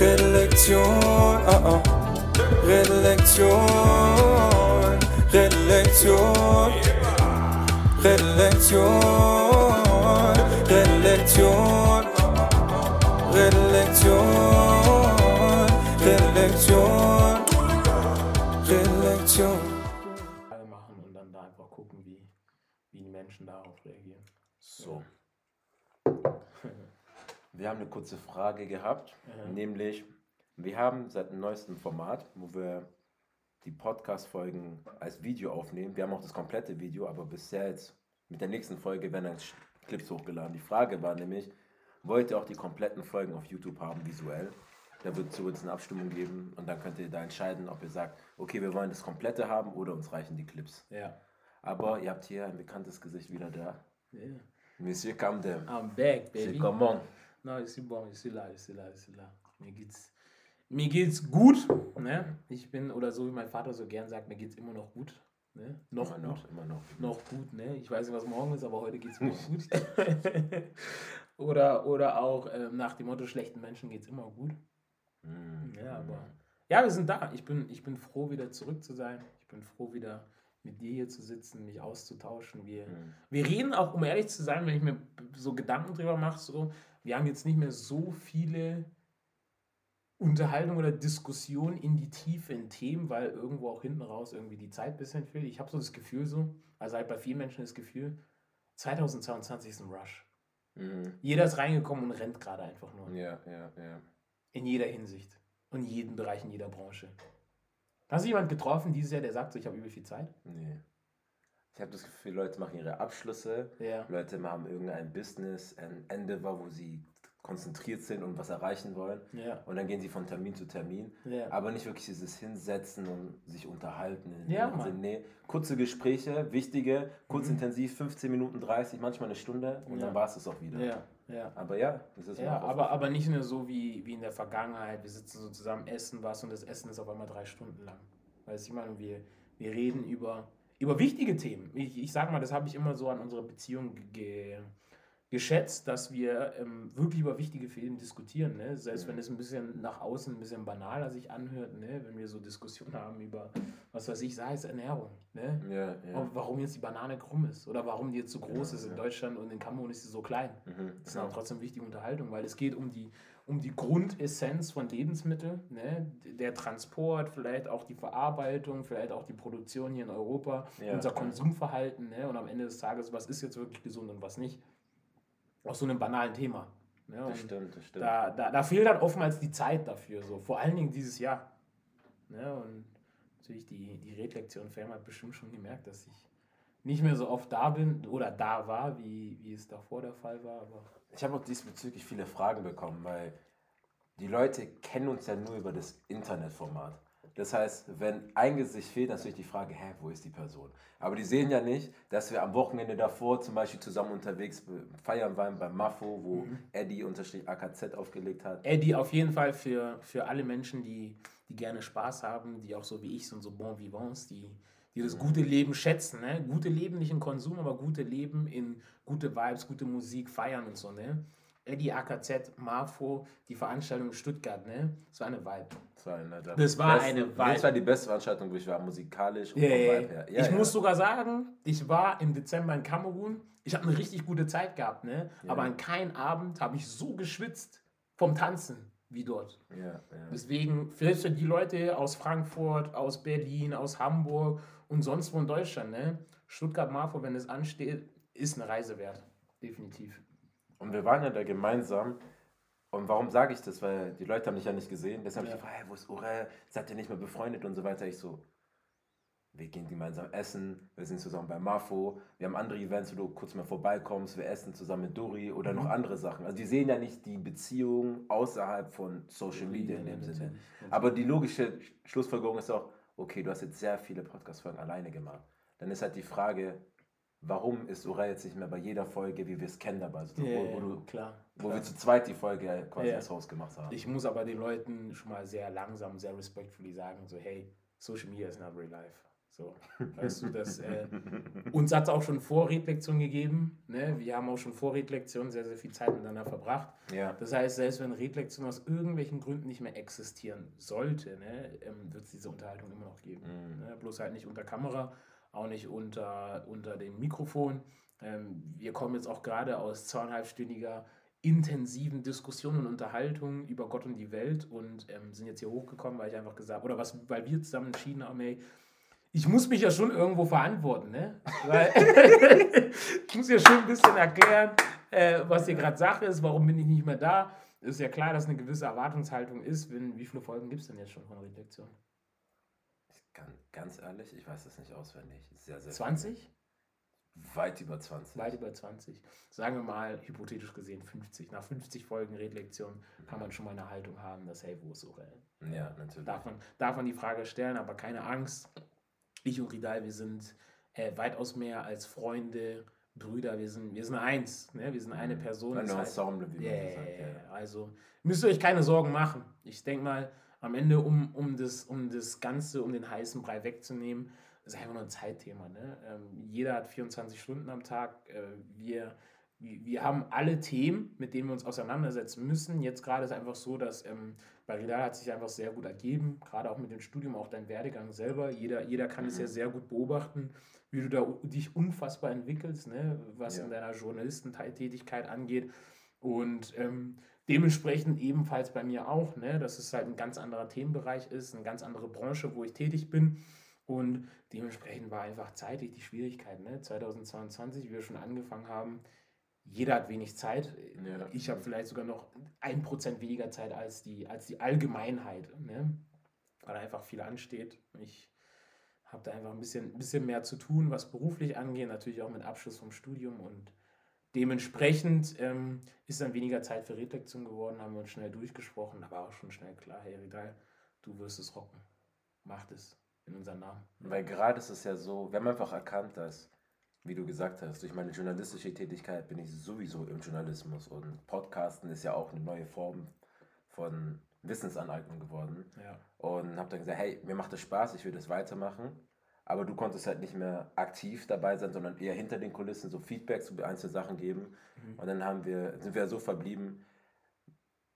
Redlektion, ah ah. Redlektion, Redlektion, Redlektion, Redlektion, Redlektion, Redlektion, Redlektion. machen und dann da einfach gucken, wie, wie die Menschen darauf reagieren. So. Wir haben eine kurze Frage gehabt, Ja. nämlich wir haben seit dem neuesten Format, wo wir die Podcast-Folgen als Video aufnehmen. Wir haben auch das komplette Video, aber bisher jetzt mit der nächsten Folge werden dann Clips hochgeladen. Die Frage war nämlich, wollt ihr auch die kompletten Folgen auf YouTube haben, visuell? Da wird es uns eine Abstimmung geben und dann könnt ihr da entscheiden, ob ihr sagt, okay, wir wollen das komplette haben oder uns reichen die Clips. Ja. Aber ihr habt hier ein bekanntes Gesicht wieder da. Yeah. Monsieur Camden. I'm back, C'est baby. comment? No, ich bin bon, ich bin là, ich bin là, ich bin là. Mir geht's, mir geht's gut. Ne? Ich bin, oder so wie mein Vater so gern sagt, mir geht's immer noch gut. Ne? Noch immer gut. noch, immer noch. Noch gut, ne? Ich weiß nicht, was morgen ist, aber heute geht's mir gut. oder, oder auch ähm, nach dem Motto, schlechten Menschen geht's immer gut. Mm, Ja, aber ja, wir sind da. Ich bin, ich bin froh, wieder zurück zu sein. Ich bin froh, wieder mit dir hier zu sitzen, mich auszutauschen. Wir, Mm. wir reden auch, um ehrlich zu sein, wenn ich mir so Gedanken drüber mache, so, wir haben jetzt nicht mehr so viele Unterhaltung oder Diskussion in die Tiefe in Themen, weil irgendwo auch hinten raus irgendwie die Zeit ein bisschen fehlt. Ich habe so das Gefühl so, also halt bei vielen Menschen das Gefühl, 2022 ist ein Rush. Mm. Jeder ist reingekommen und rennt gerade einfach nur. Ja, ja, ja. In jeder Hinsicht. Und in jedem Bereich, in jeder Branche. Hast du jemanden getroffen dieses Jahr, der sagt so, ich habe übel viel Zeit? Nee. Ich habe das Gefühl, Leute machen ihre Abschlüsse, Ja. Leute haben irgendein Business, ein Endeavor, wo sie konzentriert sind und was erreichen wollen. Ja. Und dann gehen sie von Termin zu Termin. Ja. Aber nicht wirklich dieses Hinsetzen und sich unterhalten. Ja. Nee, kurze Gespräche, wichtige, kurz Mhm. intensiv, 15 Minuten 30, manchmal eine Stunde und dann war es das auch wieder. Aber ja, das ist Ja, auch aber, aber nicht nur so wie, wie in der Vergangenheit. Wir sitzen so zusammen, essen was und das Essen ist auf einmal drei Stunden lang. Weißt du, ich meine, wir, wir reden über, über wichtige Themen. Ich, ich sag mal, das habe ich immer so an unserer Beziehung ge, geschätzt, dass wir ähm, wirklich über wichtige Themen diskutieren. Ne? Selbst wenn es ein bisschen nach außen ein bisschen banaler sich anhört, ne? wenn wir so Diskussionen haben über, was weiß ich, sei es Ernährung. Ne? Ja, ja. Warum jetzt die Banane krumm ist oder warum die jetzt so groß Ja, ist in. Deutschland und in Kamerun ist sie so klein. Mhm, Das genau. auch trotzdem wichtige Unterhaltungen, weil es geht um die, um die Grundessenz von Lebensmitteln, ne? der Transport, vielleicht auch die Verarbeitung, vielleicht auch die Produktion hier in Europa, Ja, unser. Konsumverhalten ne? und am Ende des Tages, was ist jetzt wirklich gesund und was nicht. Aus so einem banalen Thema. Ne? Das Und stimmt, das stimmt. da, da, da fehlt dann oftmals die Zeit dafür, so. vor allen Dingen dieses Jahr. Ne? Und natürlich die, die Redlektion Fam hat bestimmt schon gemerkt, dass ich nicht mehr so oft da bin oder da war, wie, wie es davor der Fall war. Aber Ich habe auch diesbezüglich viele Fragen bekommen, weil die Leute kennen uns ja nur über das Internetformat. Das heißt, wenn ein Gesicht fehlt, dann ist natürlich die Frage, hä, wo ist die Person? Aber die sehen ja nicht, dass wir am Wochenende davor zum Beispiel zusammen unterwegs feiern waren beim Mafo, wo Eddie unterstrich AKZ aufgelegt hat. Eddie auf jeden Fall für, für alle Menschen, die, die gerne Spaß haben, die auch so wie ich sind, so Bon Vivants, die, die das gute Leben schätzen. Ne? Gute Leben nicht in Konsum, aber gute Leben in gute Vibes, gute Musik, feiern und so. Ne? Eddie AKZ, Mafo, die Veranstaltung in Stuttgart, ne? Das war eine Vibe. Das war, eine der Das war besten- eine Vibe. Das war die beste Veranstaltung, wo ich war, musikalisch und Ja, vom ja, Vibe her. ich muss sogar sagen, ich war im Dezember in Kamerun. Ich habe eine richtig gute Zeit gehabt, ne? Aber an keinem Abend habe ich so geschwitzt vom Tanzen wie dort. Ja, ja. Deswegen, vielleicht die Leute aus Frankfurt, aus Berlin, aus Hamburg und sonst wo in Deutschland, ne? Stuttgart Marfo, wenn es ansteht, ist eine Reise wert. Definitiv. Und wir waren ja da gemeinsam. Und warum sage ich das? Weil die Leute haben dich ja nicht gesehen. Deshalb Ja. habe ich gefragt, hey, wo ist Urel? Seid ihr nicht mehr befreundet und so weiter? Ich so, wir gehen gemeinsam essen, wir sind zusammen bei Mafo, wir haben andere Events, wo du kurz mal vorbeikommst, wir essen zusammen mit Dori oder noch andere Sachen. Also die sehen ja nicht die Beziehung außerhalb von Social Media in dem Sinne. Aber die logische Schlussfolgerung ist auch, okay, du hast jetzt sehr viele Podcast-Folgen alleine gemacht. Dann ist halt die Frage, warum ist Urel jetzt nicht mehr bei jeder Folge, wie wir es kennen dabei? Also, Ja, wo, wo, du, klar. wo klar. wir zu zweit die Folge quasi Ja. ins Haus gemacht haben. Ich muss aber den Leuten schon mal sehr langsam, sehr respektvoll sagen, so hey, Social Media is not real life. So, weißt du, das, äh, uns hat es auch schon Vorredlektion gegeben. Ne? Wir haben auch schon vor sehr, sehr viel Zeit miteinander verbracht. Ja. Das heißt, selbst wenn Redlektion aus irgendwelchen Gründen nicht mehr existieren sollte, ne, ähm, wird es diese Unterhaltung immer noch geben. Mhm. Ne? Bloß halt nicht unter Kamera, auch nicht unter, unter dem Mikrofon. Ähm, wir kommen jetzt auch gerade aus zweieinhalbstündiger intensiven Diskussionen und Unterhaltungen über Gott und die Welt und ähm, sind jetzt hier hochgekommen, weil ich einfach gesagt, oder was, weil wir zusammen entschieden haben, ey, ich muss mich ja schon irgendwo verantworten, ne? Weil ich muss ja schon ein bisschen erklären, äh, was hier gerade Sache ist, warum bin ich nicht mehr da. Ist ja klar, dass eine gewisse Erwartungshaltung ist. Wenn, wie viele Folgen gibt es denn jetzt schon von Redaktion? Ganz, ganz ehrlich, ich weiß das nicht auswendig. Sehr, sehr 20? Viel. Weit über 20. Weit über 20. Sagen wir mal, hypothetisch gesehen 50. Nach 50 Folgen Redlektion kann man schon mal eine Haltung haben, dass, hey, wo ist Sorel? Ja, natürlich. Darf man, darf man die Frage stellen, aber keine Angst. Ich und Ridal, wir sind äh, weitaus mehr als Freunde, Brüder, wir sind, wir sind eins, ne? wir sind eine Person. Ein Das heißt- Ensemble, wie man so sagt. ja. Also müsst ihr euch keine Sorgen machen. Ich denke mal, am Ende, um, um, das, um das Ganze, um den heißen Brei wegzunehmen, ist einfach nur ein Zeitthema. Ne? Ähm, jeder hat 24 Stunden am Tag. Äh, wir, wir haben alle Themen, mit denen wir uns auseinandersetzen müssen. Jetzt gerade ist einfach so, dass ähm, bei Ridal hat sich einfach sehr gut ergeben, gerade auch mit dem Studium, auch dein Werdegang selber. Jeder, jeder kann es Mhm. ja sehr gut beobachten, wie du da dich unfassbar entwickelst, ne? was Ja. in deiner Journalistentätigkeit angeht. Und ähm, dementsprechend ebenfalls bei mir auch, ne, dass es halt ein ganz anderer Themenbereich ist, eine ganz andere Branche, wo ich tätig bin. Und dementsprechend war einfach zeitlich die Schwierigkeit. Ne? 2022, wie wir schon angefangen haben, jeder hat wenig Zeit. Ja. Ich habe vielleicht sogar noch ein Prozent weniger Zeit als die, als die Allgemeinheit, ne? weil einfach viel ansteht. Ich habe da einfach ein bisschen, bisschen mehr zu tun, was beruflich angeht, natürlich auch mit Abschluss vom Studium und dementsprechend ähm, ist dann weniger Zeit für Redlektion geworden, haben wir uns schnell durchgesprochen, aber auch schon schnell klar, hey Ridal, du wirst es rocken. Macht es in unserem Namen. Weil gerade ist es ja so, wir haben einfach erkannt, dass, wie du gesagt hast, durch meine journalistische Tätigkeit bin ich sowieso im Journalismus und Podcasten ist ja auch eine neue Form von Wissensaneignung geworden. Ja. Und habe dann gesagt, hey, mir macht das Spaß, ich will das weitermachen. Aber du konntest halt nicht mehr aktiv dabei sein, sondern eher hinter den Kulissen so Feedback zu einzelnen Sachen geben. Mhm. Und dann haben wir, sind wir so verblieben,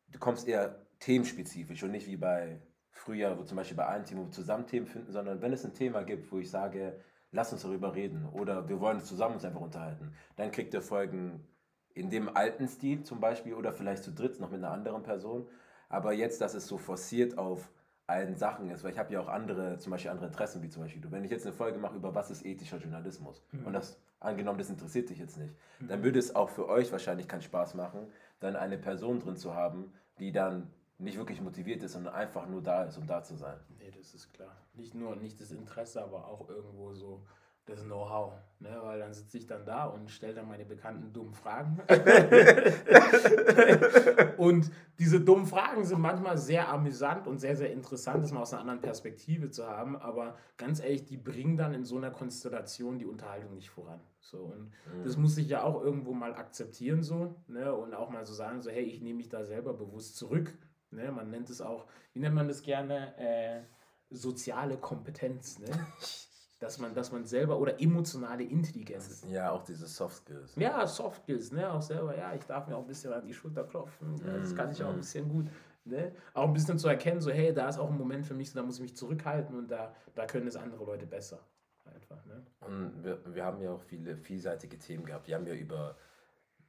du kommst eher themenspezifisch und nicht wie bei früher, wo zum Beispiel bei einem Thema, wo wir zusammen Themen finden, sondern wenn es ein Thema gibt, wo ich sage, lass uns darüber reden oder wir wollen zusammen uns einfach unterhalten, dann kriegt ihr Folgen in dem alten Stil zum Beispiel oder vielleicht zu dritt noch mit einer anderen Person. Aber jetzt, dass es so forciert auf allen Sachen ist, weil ich habe ja auch andere, zum Beispiel andere Interessen, wie zum Beispiel du. Wenn ich jetzt eine Folge mache über was ist ethischer Journalismus und das angenommen, das interessiert dich jetzt nicht, dann würde es auch für euch wahrscheinlich keinen Spaß machen, dann eine Person drin zu haben, die dann nicht wirklich motiviert ist, sondern einfach nur da ist, um da zu sein. Nee, das ist klar. Nicht nur nicht das Interesse, aber auch irgendwo so das Know-how. Ne? Weil dann sitze ich dann da und stelle dann meine bekannten dummen Fragen. und diese dummen Fragen sind manchmal sehr amüsant und sehr, sehr interessant, das mal aus einer anderen Perspektive zu haben. Aber ganz ehrlich, die bringen dann in so einer Konstellation die Unterhaltung nicht voran. So, und das muss ich ja auch irgendwo mal akzeptieren so. Ne? Und auch mal so sagen, so, hey, ich nehme mich da selber bewusst zurück. Ne? Man nennt es auch, wie nennt man das gerne? Äh, soziale Kompetenz, ne? dass, man, dass man selber oder emotionale Intelligenz. Ja, auch diese Soft Skills. Ja, Soft Skills, ne? Auch selber, ja, ich darf mir auch ein bisschen an die Schulter klopfen. Ja, das kann ich auch ein bisschen gut. Ne? Auch ein bisschen zu erkennen, so, hey, da ist auch ein Moment für mich, so, da muss ich mich zurückhalten und da, da können es andere Leute besser. Einfach, ne? Und wir, wir haben ja auch viele vielseitige Themen gehabt. Wir haben ja über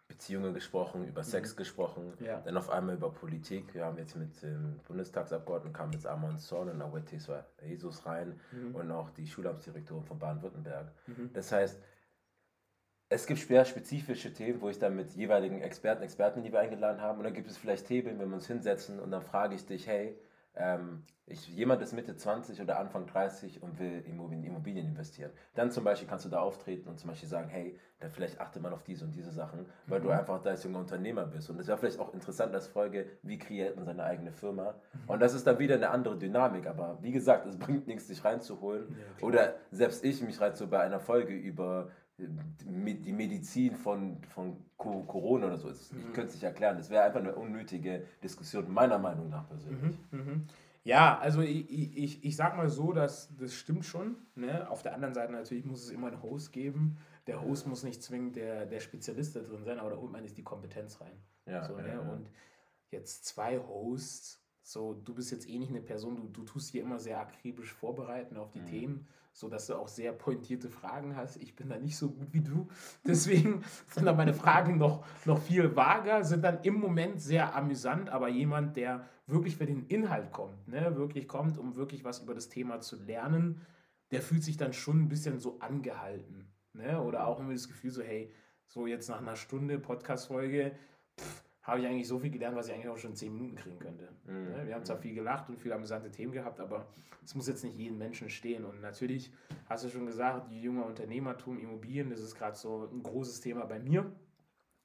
Beziehungen gesprochen, über Sex gesprochen, Ja. dann auf einmal über Politik. Wir haben jetzt mit dem Bundestagsabgeordneten kam jetzt Amon Zorn und Awetis Jesus rein und auch die Schulamtsdirektorin von Baden-Württemberg. Das heißt, es gibt sehr spezifische Themen, wo ich dann mit jeweiligen Experten, Experten, die wir eingeladen haben, und dann gibt es vielleicht Themen, wenn wir uns hinsetzen und dann frage ich dich, hey, ähm, ich, jemand ist Mitte 20 oder Anfang 30 und will in Immobilien, Immobilien investieren. Dann zum Beispiel kannst du da auftreten und zum Beispiel sagen, hey, dann vielleicht achte mal auf diese und diese Sachen, weil du einfach da als junger Unternehmer bist. Und es wäre vielleicht auch interessant als Folge, wie kreiert man seine eigene Firma. Und das ist dann wieder eine andere Dynamik. Aber wie gesagt, es bringt nichts, dich reinzuholen. klar. oder selbst ich mich reinzuholen bei einer Folge über die Medizin von, von Co- Corona oder so. Ich könnte es nicht erklären. Das wäre einfach eine unnötige Diskussion, meiner Meinung nach persönlich. Mhm. Ja, also ich, ich- ich, sag mal so, dass das stimmt schon. Ne? Auf der anderen Seite natürlich muss es immer einen Host geben. Der Host muss nicht zwingend der, der Spezialist da drin sein, aber da holt man nicht die Kompetenz rein. Ja, so, ne? ja. Und jetzt zwei Hosts, so du bist jetzt eh nicht eine Person, du, du tust hier immer sehr akribisch vorbereiten auf die Mhm. Themen, so dass du auch sehr pointierte Fragen hast. Ich bin da nicht so gut wie du. Deswegen sind da meine Fragen noch, noch viel vager, sind dann im Moment sehr amüsant, aber jemand, der wirklich für den Inhalt kommt, ne? wirklich kommt, um wirklich was über das Thema zu lernen, der fühlt sich dann schon ein bisschen so angehalten. Ne? Oder auch immer das Gefühl so, hey, so jetzt nach einer Stunde Podcast-Folge, pff, habe ich eigentlich so viel gelernt, was ich eigentlich auch schon in 10 Minuten kriegen könnte. Mhm. Ne? Wir haben zwar viel gelacht und viele amüsante Themen gehabt, aber es muss jetzt nicht jeden Menschen stehen. Und natürlich hast du schon gesagt, die junge Unternehmertum, Immobilien, das ist gerade so ein großes Thema bei mir,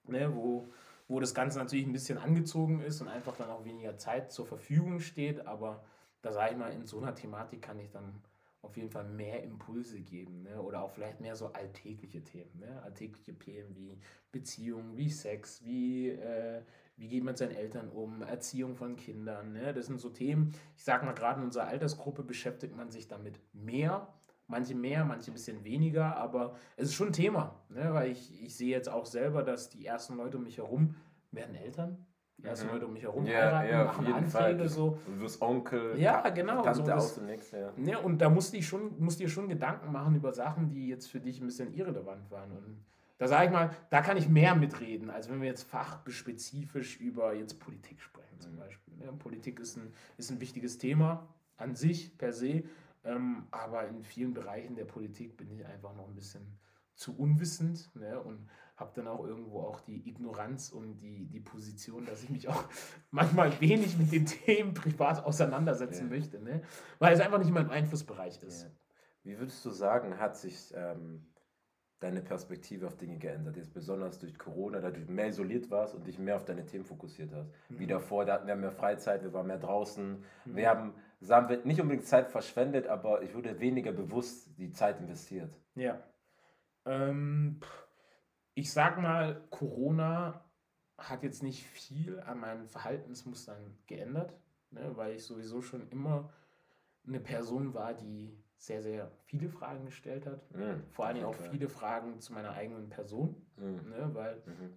ne? wo, wo das Ganze natürlich ein bisschen angezogen ist und einfach dann auch weniger Zeit zur Verfügung steht. Aber da sage ich mal, in so einer Thematik kann ich dann auf jeden Fall mehr Impulse geben. Ne? Oder auch vielleicht mehr so alltägliche Themen. Ne? Alltägliche Themen wie Beziehungen, wie Sex, wie, äh, wie geht man mit seinen Eltern um, Erziehung von Kindern. Ne? Das sind so Themen, ich sage mal, gerade in unserer Altersgruppe beschäftigt man sich damit mehr. Manche mehr, manche ein bisschen weniger, aber es ist schon ein Thema, ne? weil ich, ich sehe jetzt auch selber, dass die ersten Leute um mich herum werden Eltern. Die ersten Mhm. Leute um mich herum Ja, heiraten, ja, auf machen Fall. Anträge so. Du wirst Onkel, Ja, genau, Tante so das- aus dem Nächsten, ja. Ne, und da musst du schon, musst dir schon Gedanken machen über Sachen, die jetzt für dich ein bisschen irrelevant waren. Und da sage ich mal, da kann ich mehr mitreden, als wenn wir jetzt fachspezifisch über jetzt Politik sprechen zum Mhm. Beispiel. Ne? Politik ist ein, ist ein wichtiges Thema an sich, per se, ähm, aber in vielen Bereichen der Politik bin ich einfach noch ein bisschen zu unwissend ne? und habe dann auch irgendwo auch die Ignoranz und die, die Position, dass ich mich auch manchmal wenig mit den Themen privat auseinandersetzen Ja. möchte, ne? weil es einfach nicht mein Einflussbereich ist. Ja. Wie würdest du sagen, hat sich ähm, deine Perspektive auf Dinge geändert? Jetzt besonders durch Corona, da du mehr isoliert warst und dich mehr auf deine Themen fokussiert hast. Wie Mhm. davor, da hatten wir mehr Freizeit, wir waren mehr draußen. Mhm. Wir haben, sagen wir, nicht unbedingt Zeit verschwendet, aber ich würde weniger bewusst die Zeit investiert. Ja. Ähm, pff, ich sag mal, Corona hat jetzt nicht viel an meinen Verhaltensmustern geändert, ne, weil ich sowieso schon immer eine Person war, die sehr, sehr viele Fragen gestellt hat. Mhm, Vor auf auch viele Fragen zu meiner eigenen Person. Mhm. Ne, weil Mhm.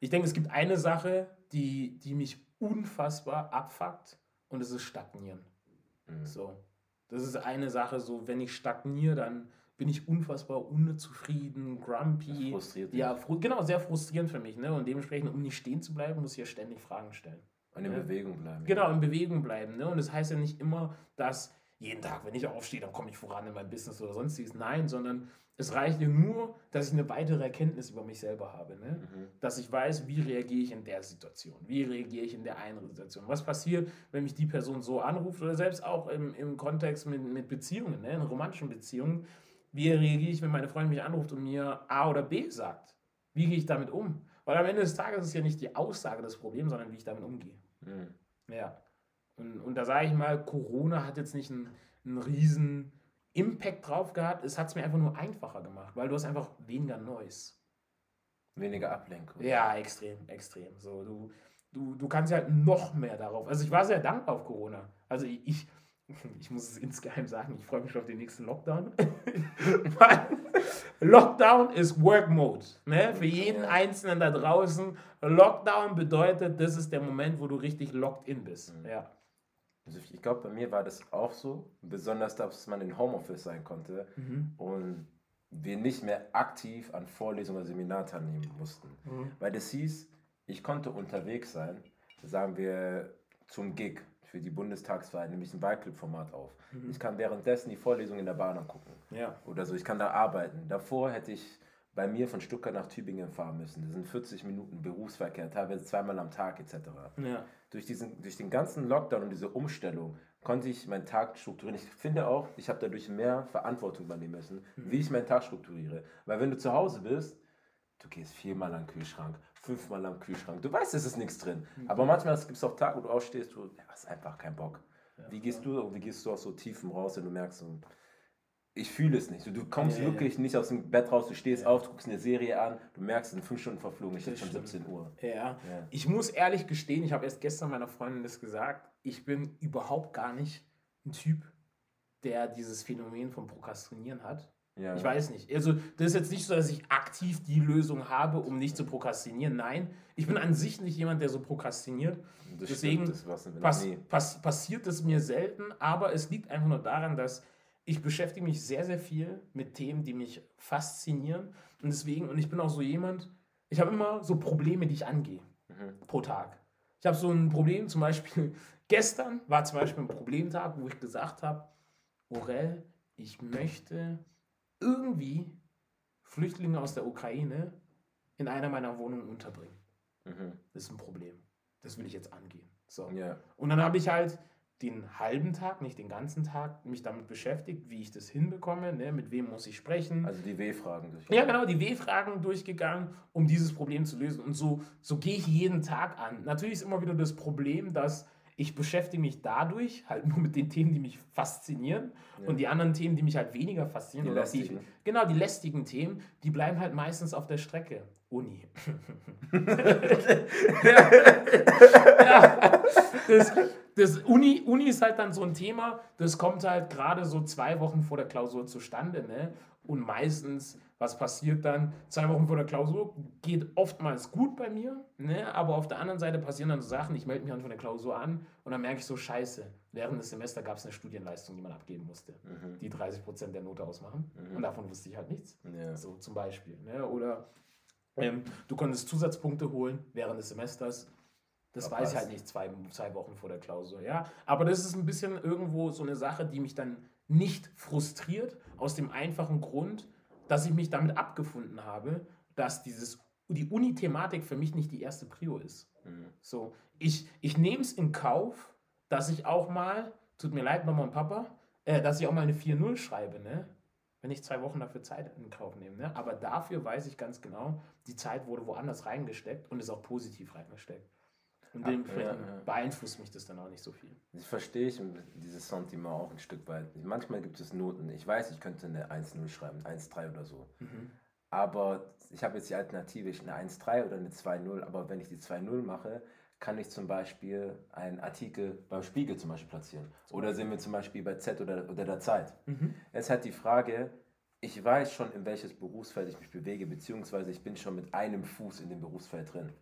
ich denke, es gibt eine Sache, die, die mich unfassbar abfuckt und das ist Stagnieren. Mhm. So. Das ist eine Sache, so wenn ich stagniere, dann bin ich unfassbar unzufrieden, grumpy. Frustriert. Ja, fru genau, sehr frustrierend für mich. Ne? Und dementsprechend, um nicht stehen zu bleiben, muss ich ja ständig Fragen stellen. Und in Ja. Bewegung bleiben. Genau, in Bewegung bleiben. Ne? Und das heißt ja nicht immer, dass jeden Tag, wenn ich aufstehe, dann komme ich voran in meinem Business oder sonstiges. Nein, sondern es reicht ja nur, dass ich eine weitere Erkenntnis über mich selber habe. Ne? Mhm. dass ich weiß, wie reagiere ich in der Situation, wie reagiere ich in der einen Situation, was passiert, wenn mich die Person so anruft oder selbst auch im, im Kontext mit, mit Beziehungen, ne, in romantischen Beziehungen, wie reagiere ich, wenn meine Freundin mich anruft und mir A oder B sagt, wie gehe ich damit um? Weil am Ende des Tages ist ja nicht die Aussage des Problems, sondern wie ich damit umgehe. Mhm. Ja. Und, und da sage ich mal, Corona hat jetzt nicht einen, einen riesen Impact drauf gehabt, es hat es mir einfach nur einfacher gemacht, weil du hast einfach weniger Noise. Weniger Ablenkung. Ja, extrem, extrem. So, du, du, du kannst ja halt noch mehr darauf. Also ich war sehr dankbar auf Corona. Also ich, ich, ich muss es insgeheim sagen, ich freue mich schon auf den nächsten Lockdown. Lockdown ist Work Mode. Ne? Für jeden Einzelnen da draußen. Lockdown bedeutet, das ist der Moment, wo du richtig locked in bist. Mhm. Ja. Also ich glaube, bei mir war das auch so. Besonders, dass man in Homeoffice sein konnte. Mhm. und wir nicht mehr aktiv an Vorlesungen oder Seminaren teilnehmen mussten. Mhm. Weil das hieß, ich konnte unterwegs sein, sagen wir zum Gig für die Bundestagswahl, nämlich ein Wahlclip-Format auf. Mhm. Ich kann währenddessen die Vorlesung in der Bahn angucken Ja. oder so, ich kann da arbeiten. Davor hätte ich bei mir von Stuttgart nach Tübingen fahren müssen. Das sind 40 Minuten Berufsverkehr, teilweise zweimal am Tag etc. Ja. Durch, diesen, durch den ganzen Lockdown und diese Umstellung konnte ich meinen Tag strukturieren. Ich finde auch, ich habe dadurch mehr Verantwortung übernehmen müssen, wie ich meinen Tag strukturiere. Weil wenn du zu Hause bist, du gehst viermal am Kühlschrank, fünfmal am Kühlschrank. Du weißt, es ist nichts drin. Aber manchmal gibt es auch Tage, wo du aufstehst, du hast einfach keinen Bock. Wie gehst du, wie gehst du aus so Tiefen raus, wenn du merkst, ich fühle es nicht. Du kommst Ja, ja. wirklich nicht aus dem Bett raus, du stehst Ja. auf, du guckst eine Serie an, du merkst, sind fünf Stunden verflogen, ist Das schon stimmt. 17 Uhr. Ja. Ja. Ich muss ehrlich gestehen, ich habe erst gestern meiner Freundin das gesagt, ich bin überhaupt gar nicht ein Typ, der dieses Phänomen von Prokrastinieren hat. Ja. Ich weiß nicht. Also, das ist jetzt nicht so, dass ich aktiv die Lösung habe, um nicht zu prokrastinieren. Nein, ich bin an sich nicht jemand, der so prokrastiniert. Das deswegen stimmt, das Pass, pass, passiert es mir selten, aber es liegt einfach nur daran, dass ich beschäftige mich sehr, sehr viel mit Themen, die mich faszinieren. Und deswegen, und ich bin auch so jemand, ich habe immer so Probleme, die ich angehe Mhm. pro Tag. Ich habe so ein Problem, zum Beispiel, gestern war zum Beispiel ein Problemtag, wo ich gesagt habe, Orel, ich möchte irgendwie Flüchtlinge aus der Ukraine in einer meiner Wohnungen unterbringen. Mhm. Das ist ein Problem. Das will ich jetzt angehen. So. Ja. Und dann habe ich halt den halben Tag, nicht den ganzen Tag, mich damit beschäftigt, wie ich das hinbekomme, ne? mit wem muss ich sprechen. Also die W-Fragen. durch- Ja, genau, die W-Fragen durchgegangen, um dieses Problem zu lösen. Und so, so gehe ich jeden Tag an. Natürlich ist immer wieder das Problem, dass ich beschäftige mich dadurch halt nur mit den Themen, die mich faszinieren. Ja. Und die anderen Themen, die mich halt weniger faszinieren. Die oder auf die lästigen. genau, die lästigen Themen, die bleiben halt meistens auf der Strecke. Uni. ja, das, das Uni, Uni ist halt dann so ein Thema, das kommt halt gerade so zwei Wochen vor der Klausur zustande. Ne? Und meistens, was passiert dann? Zwei Wochen vor der Klausur geht oftmals gut bei mir, ne? aber auf der anderen Seite passieren dann so Sachen, ich melde mich dann von der Klausur an und dann merke ich so, scheiße, während des Semesters gab es eine Studienleistung, die man abgeben musste, Mhm. die 30% der Note ausmachen. Und davon wusste ich halt nichts. Ja. So zum Beispiel. Ne? Oder ähm, du konntest Zusatzpunkte holen während des Semesters. Das Aber weiß ich halt nicht zwei, zwei Wochen vor der Klausur. Ja? Aber das ist ein bisschen irgendwo so eine Sache, die mich dann nicht frustriert, aus dem einfachen Grund, dass ich mich damit abgefunden habe, dass dieses, die Uni-Thematik für mich nicht die erste Prio ist. Mhm. So, ich, ich nehme es in Kauf, dass ich auch mal, tut mir leid, Mama und Papa, äh, dass ich auch mal eine 4-0 schreibe, ne? Wenn ich zwei Wochen dafür Zeit in Kauf nehme. Ne? Aber dafür weiß ich ganz genau, die Zeit wurde woanders reingesteckt und ist auch positiv reingesteckt. Und Ja, dementsprechend ja, ja. beeinflusst mich das dann auch nicht so viel. Das verstehe ich dieses Sentiment auch ein Stück weit. Manchmal gibt es Noten. Ich weiß, ich könnte eine 1-0 schreiben, 1-3 oder so. Aber ich habe jetzt die Alternative, ich eine 1-3 oder eine 2-0. Aber wenn ich die 2-0 mache, kann ich zum Beispiel einen Artikel beim Spiegel zum Beispiel platzieren. Oder sind wir zum Beispiel bei Z oder, oder der Zeit. Jetzt halt die Frage, ich weiß schon, in welches Berufsfeld ich mich bewege, beziehungsweise ich bin schon mit einem Fuß in dem Berufsfeld drin.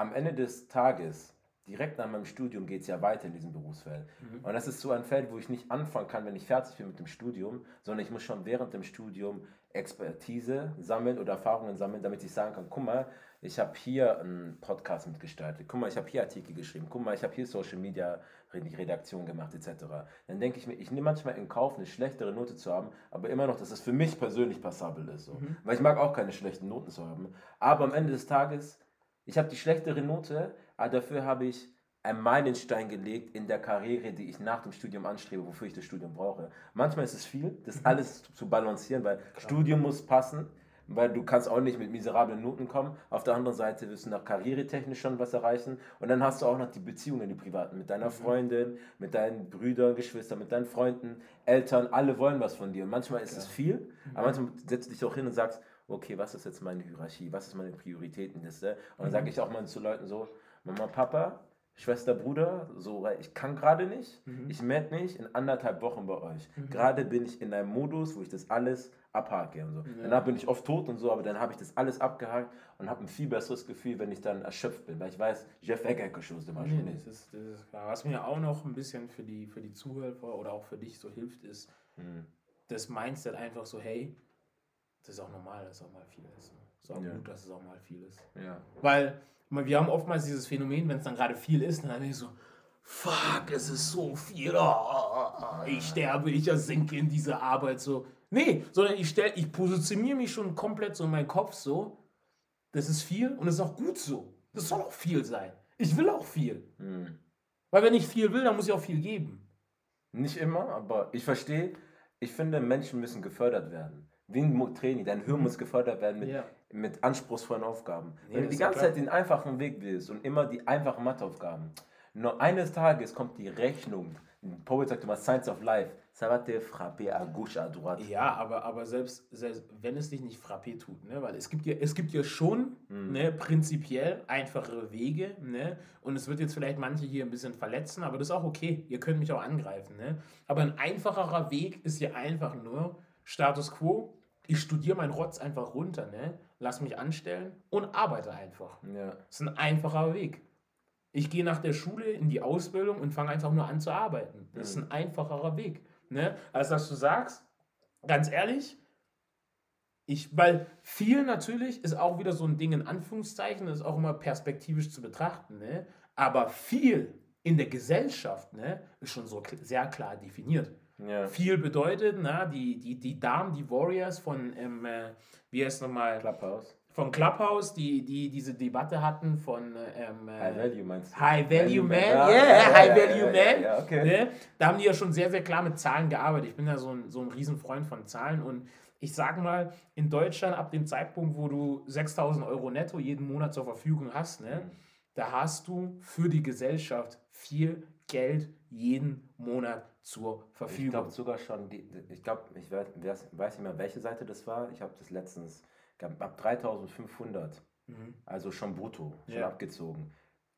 Am Ende des Tages, direkt nach meinem Studium, geht es ja weiter in diesem Berufsfeld. Und das ist so ein Feld, wo ich nicht anfangen kann, wenn ich fertig bin mit dem Studium, sondern ich muss schon während dem Studium Expertise sammeln oder Erfahrungen sammeln, damit ich sagen kann, guck mal, ich habe hier einen Podcast mitgestaltet, guck mal, ich habe hier Artikel geschrieben, guck mal, ich habe hier Social Media Redaktion gemacht, etc. Dann denke ich mir, ich nehme manchmal in Kauf, eine schlechtere Note zu haben, aber immer noch, dass es für mich persönlich passabel ist. So. Weil ich mag auch keine schlechten Noten zu haben. Aber am Ende des Tages, ich habe die schlechtere Note, aber dafür habe ich einen Meilenstein gelegt in der Karriere, die ich nach dem Studium anstrebe, wofür ich das Studium brauche. Manchmal ist es viel, das alles zu balancieren, weil Studium muss passen, weil du kannst auch nicht mit miserablen Noten kommen. Auf der anderen Seite wirst du nach karrieretechnisch schon was erreichen und dann hast du auch noch die Beziehungen, die privaten, mit deiner Freundin, mit deinen Brüdern, Geschwistern, mit deinen Freunden, Eltern, alle wollen was von dir. Und manchmal ist es viel, aber manchmal setzt du dich auch hin und sagst, okay, was ist jetzt meine Hierarchie, was ist meine Prioritätenliste? Und dann sage ich auch mal zu Leuten so, Mama, Papa, Schwester, Bruder, so, ich kann gerade nicht. Ich melde mich in anderthalb Wochen bei euch. Gerade bin ich in einem Modus, wo ich das alles abhake und so. Danach bin ich oft tot und so, aber dann habe ich das alles abgehakt und habe ein viel besseres Gefühl, wenn ich dann erschöpft bin, weil ich weiß, Jeff Eckergeschoss zum Beispiel Nee, nicht. das, ist, das ist klar. Was mir auch noch ein bisschen für die, für die Zuhörer oder auch für dich so hilft, ist Mhm. das Mindset einfach so, hey, das ist auch normal, dass auch mal viel ist. Es ist auch Ja. gut, dass es auch mal viel ist. Ja. Weil wir haben oftmals dieses Phänomen, wenn es dann gerade viel ist, dann bin ich so, fuck, es ist so viel, oh, ich sterbe, ich ersinke in diese Arbeit so. Nee, sondern ich, stell, ich positioniere mich schon komplett so in meinem Kopf so, das ist viel und es ist auch gut so. Das soll auch viel sein. Ich will auch viel. Mhm. Weil wenn ich viel will, dann muss ich auch viel geben. Nicht immer, aber ich verstehe, ich finde, Menschen müssen gefördert werden. Mo- Training, dein Hirn muss gefördert werden mit, Ja. mit anspruchsvollen Aufgaben. Nee, Wenn du die ganze. Zeit den einfachen Weg willst und immer die einfachen Matheaufgaben, Nur eines Tages kommt die Rechnung. Poet sagt immer Science of Life. Ça va te frapper à gauche, à droite. Ja, aber, aber selbst, selbst wenn es dich nicht frappé tut, ne? weil es gibt ja, es gibt ja schon ne, prinzipiell einfachere Wege ne? und es wird jetzt vielleicht manche hier ein bisschen verletzen, aber das ist auch okay, ihr könnt mich auch angreifen. Ne? Aber ein einfacherer Weg ist ja einfach nur Status Quo, ich studiere meinen Rotz einfach runter, ne? lass mich anstellen und arbeite einfach. Ja. Das ist ein einfacher Weg. Ich gehe nach der Schule in die Ausbildung und fange einfach nur an zu arbeiten. Das ist ein einfacherer Weg. Ne? Als dass du sagst, ganz ehrlich, ich, weil viel natürlich ist auch wieder so ein Ding in Anführungszeichen, das ist auch immer perspektivisch zu betrachten, ne? aber viel in der Gesellschaft ne, ist schon so sehr klar definiert. Ja. Viel bedeutet, na, die, die, die Damen, die Warriors von, ähm, äh, wie heißt nochmal, Clubhouse. von Clubhouse, die, die diese Debatte hatten von ähm, äh, High Value meinst du? High Value Man, Ja, yeah, ja, High ja, Value Man. ja, okay. Ne? Da haben die ja schon sehr, sehr klar mit Zahlen gearbeitet. Ich bin ja so ein, so ein Riesenfreund von Zahlen und ich sage mal, in Deutschland ab dem Zeitpunkt, wo du 6000 Euro netto jeden Monat zur Verfügung hast, ne, Mhm. da hast du für die Gesellschaft viel Geld jeden Monat zur Ich Verfügung. glaube sogar schon, die, ich glaube, ich weiß, weiß nicht mehr, welche Seite das war. Ich habe das letztens, ab 3500, Mhm. also schon brutto, schon Ja. abgezogen,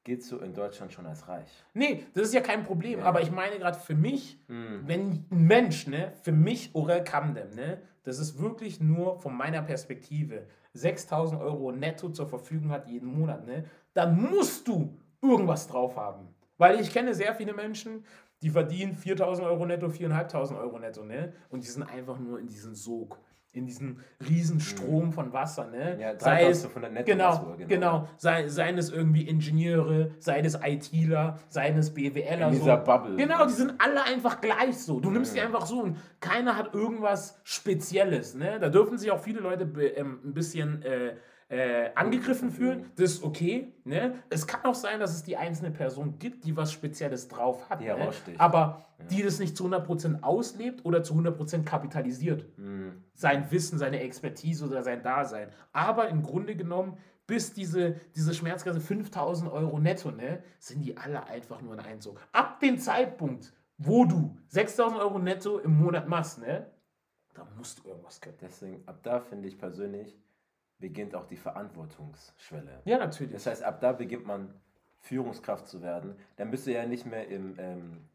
geht so in Deutschland schon als reich. Nee, das ist ja kein Problem. Ja. Aber ich meine gerade für mich, Mhm. wenn ein Mensch, ne, für mich Orel Kamdem, ne, das ist wirklich nur von meiner Perspektive 6000 Euro netto zur Verfügung hat jeden Monat, ne, dann musst du irgendwas drauf haben. Weil ich kenne sehr viele Menschen, die verdienen 4000 Euro netto, 4500 Euro netto, ne, und die sind einfach nur in diesem Sog. In diesem riesen Strom von Wasser, ne? Mhm. Ja, sei es, 3500 netto genau, wohl, genau, genau. Sei, seien es irgendwie Ingenieure, seien es ITler, seien es BWLer. In dieser so. Bubble. Genau, die sind alle einfach gleich so. Du nimmst die einfach so und keiner hat irgendwas Spezielles. Ne? Da dürfen sich auch viele Leute ähm, ein bisschen äh, äh, angegriffen fühlen. Das ist okay. Ne? Es kann auch sein, dass es die einzelne Person gibt, die was Spezielles drauf hat. Die ne? Aber die das nicht zu 100% auslebt oder zu 100% kapitalisiert. Mhm. Sein Wissen, seine Expertise oder sein Dasein. Aber im Grunde genommen, bis diese, diese Schmerzgrenze 5000 Euro netto, ne, sind die alle einfach nur ein Einzug. Ab dem Zeitpunkt, wo du 6000 Euro netto im Monat machst, ne, da musst du irgendwas können. Deswegen, ab da finde ich persönlich, beginnt auch die Verantwortungsschwelle. Ja, natürlich. Das heißt, ab da beginnt man Führungskraft zu werden. Dann bist du ja nicht mehr im ähm,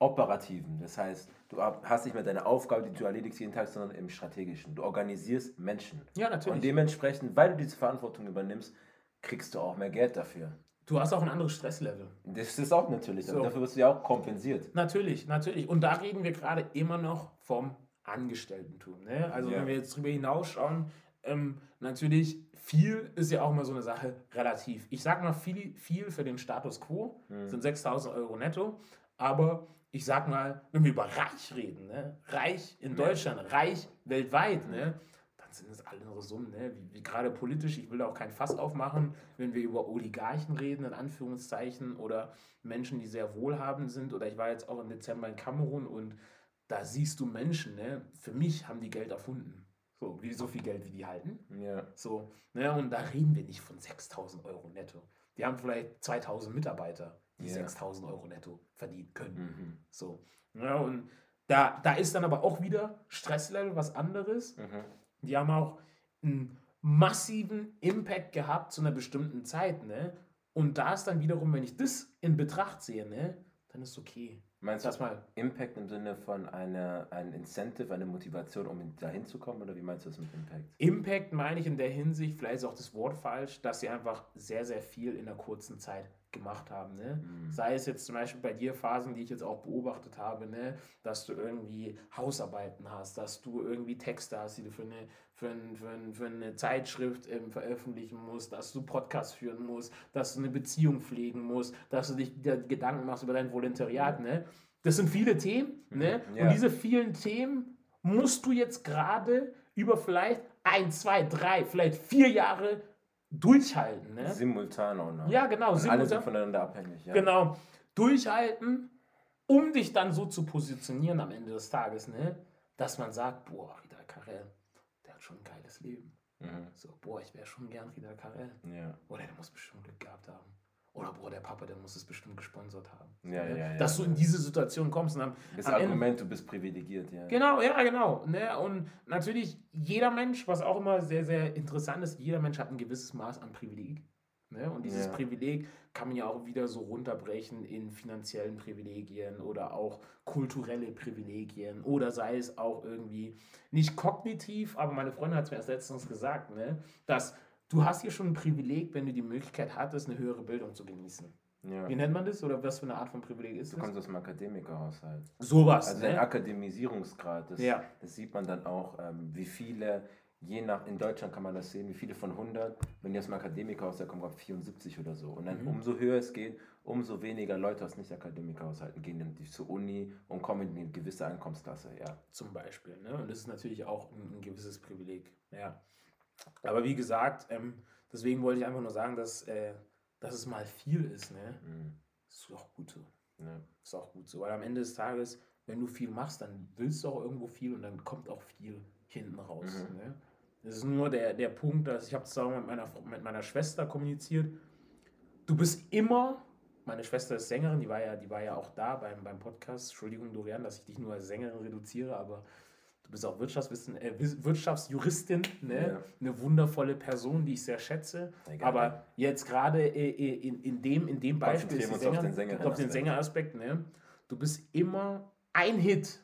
Operativen. Das heißt, du hast nicht mehr deine Aufgabe, die du erledigst jeden Tag, sondern im Strategischen. Du organisierst Menschen. Ja, natürlich. Und dementsprechend, weil du diese Verantwortung übernimmst, kriegst du auch mehr Geld dafür. Du hast auch ein anderes Stresslevel. Das ist auch natürlich. So. Dafür wirst du ja auch kompensiert. Natürlich, natürlich. Und da reden wir gerade immer noch vom Angestelltentum. Ne? Also Ja. wenn wir jetzt drüber hinausschauen, ähm, natürlich viel ist ja auch immer so eine Sache relativ. Ich sag mal viel, viel für den Status quo sind 6000 Euro netto, aber ich sag mal, wenn wir über reich reden, ne? reich in Deutschland, reich weltweit, ne? dann sind es andere Summen, ne? wie, wie gerade politisch, ich will da auch kein Fass aufmachen, wenn wir über Oligarchen reden, in Anführungszeichen, oder Menschen, die sehr wohlhabend sind, oder ich war jetzt auch im Dezember in Kamerun und da siehst du Menschen, ne? für mich haben die Geld erfunden. So, wie so viel Geld, wie die halten. Ja. So, ne, und da reden wir nicht von 6000 Euro netto. Die haben vielleicht 2000 Mitarbeiter, die Ja. 6000 Euro netto verdienen können. Mhm. So, ja, und da, da ist dann aber auch wieder Stresslevel was anderes. Mhm. Die haben auch einen massiven Impact gehabt zu einer bestimmten Zeit, ne? Und da ist dann wiederum, wenn ich das in Betracht sehe, ne, dann ist okay. Meinst du mal. Impact im Sinne von einer, ein Incentive, eine Motivation, um dahin zu kommen? Oder wie meinst du das mit Impact? Impact meine ich in der Hinsicht, vielleicht ist auch das Wort falsch, dass sie einfach sehr, sehr viel in einer kurzen Zeit gemacht haben. Ne? Sei es jetzt zum Beispiel bei dir Phasen, die ich jetzt auch beobachtet habe, ne? dass du irgendwie Hausarbeiten hast, dass du irgendwie Texte hast, die du für eine, für ein, für ein, für eine Zeitschrift ähm, veröffentlichen musst, dass du Podcasts führen musst, dass du eine Beziehung pflegen musst, dass du dich da Gedanken machst über dein Volontariat. Ne? Das sind viele Themen. Ne? Ja. Und diese vielen Themen musst du jetzt gerade über vielleicht ein, zwei, drei, vielleicht vier Jahre durchhalten. Ne? Simultan auch noch. Ja, genau. Und alle sind voneinander abhängig. Ja. Genau. Durchhalten, um dich dann so zu positionieren am Ende des Tages, ne? dass man sagt, boah, Rita Karel, der hat schon ein geiles Leben. Mhm. So, boah, ich wäre schon gern Rita Karel. Ja. Oder der muss bestimmt Glück gehabt haben. Oder boah, der Papa, der muss es bestimmt gesponsert haben. Ja, ja, ja. Dass du in diese Situation kommst und dann Das am Ende- Argument, du bist privilegiert, ja. Genau, ja, genau. Ne? Und natürlich, jeder Mensch, was auch immer sehr, sehr interessant ist, jeder Mensch hat ein gewisses Maß an Privileg. Ne? Und dieses Ja. Privileg kann man ja auch wieder so runterbrechen in finanziellen Privilegien oder auch kulturelle Privilegien oder sei es auch irgendwie nicht kognitiv, aber meine Freundin hat es mir erst letztens gesagt, ne? dass du hast hier schon ein Privileg, wenn du die Möglichkeit hattest, eine höhere Bildung zu genießen. ja. Wie nennt man das oder was für eine Art von Privileg ist Du das? kommst aus einem Akademikerhaushalt. Sowas. Also ne? Akademisierungsgrad, das, Ja. das sieht man dann auch, ähm, wie viele, je nach, in Deutschland kann man das sehen, wie viele von 100, wenn die aus dem Akademikerhaushalt kommen, auf 74 oder so. Und dann Mhm. umso höher es geht, umso weniger Leute aus Nicht-Akademikerhaushalten gehen dann die zur Uni und kommen in eine gewisse Einkommensklasse, ja. zum Beispiel. Ne? Und das ist natürlich auch ein, ein gewisses Privileg. Ja. Aber wie gesagt, ähm, deswegen wollte ich einfach nur sagen, dass, äh, dass es mal viel ist. Ne? Mhm. Das ist auch gut so. ja. Ist auch gut so. Weil am Ende des Tages, wenn du viel machst, dann willst du auch irgendwo viel und dann kommt auch viel hinten raus. Mhm. Ne? Das ist nur der, der Punkt, dass ich habe es auch mit meiner, mit meiner Schwester kommuniziert. Du bist immer, meine Schwester ist Sängerin, die war ja, die war ja auch da beim, beim Podcast. Entschuldigung, Dorian, dass ich dich nur als Sängerin reduziere, aber du bist auch Wirtschaftswissen, äh, Wirtschaftsjuristin, ne? Ja. eine wundervolle Person, die ich sehr schätze. Egal. Aber jetzt gerade äh, äh, in, in, dem, in dem Beispiel ist uns auf den Sänger- auf den Sängeraspekt. Ne? Du bist immer ein Hit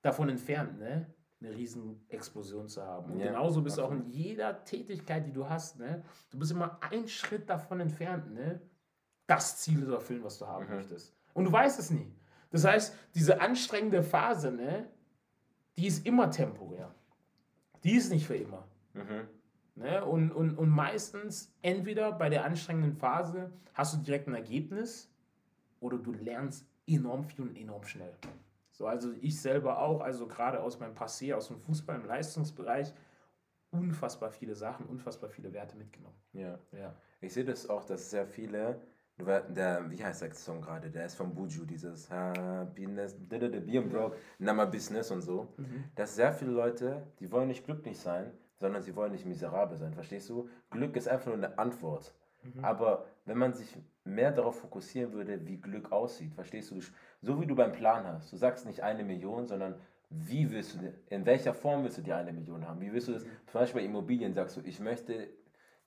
davon entfernt, ne? Eine riesen Explosion zu haben. Und Ja, genauso bist du auch in jeder Tätigkeit, die du hast, ne? Du bist immer ein Schritt davon entfernt, ne? Das Ziel zu erfüllen, was du haben Mhm. möchtest. Und du weißt es nie. Das heißt, diese anstrengende Phase, ne? Die ist immer temporär. Die ist nicht für immer. Mhm. Ne? Und, und, und meistens, entweder bei der anstrengenden Phase hast du direkt ein Ergebnis oder du lernst enorm viel und enorm schnell. So, also ich selber auch, also gerade aus meinem Passé, aus dem Fußball im Leistungsbereich, unfassbar viele Sachen, unfassbar viele Werte mitgenommen. ja. Ja. Ich sehe das auch, dass sehr viele, der, wie heißt der Song gerade, der ist von Buju, dieses Happiness, Being Broke, Number Business und so, dass sehr viele Leute, die wollen nicht glücklich sein, sondern sie wollen nicht miserabel sein, verstehst du? Glück ist einfach nur eine Antwort. Aber wenn man sich mehr darauf fokussieren würde, wie Glück aussieht, verstehst du? So wie du beim Plan hast, du sagst nicht eine Million, sondern wie willst du, in welcher Form willst du die eine Million haben? Wie willst du das, zum Beispiel bei Immobilien sagst du, ich möchte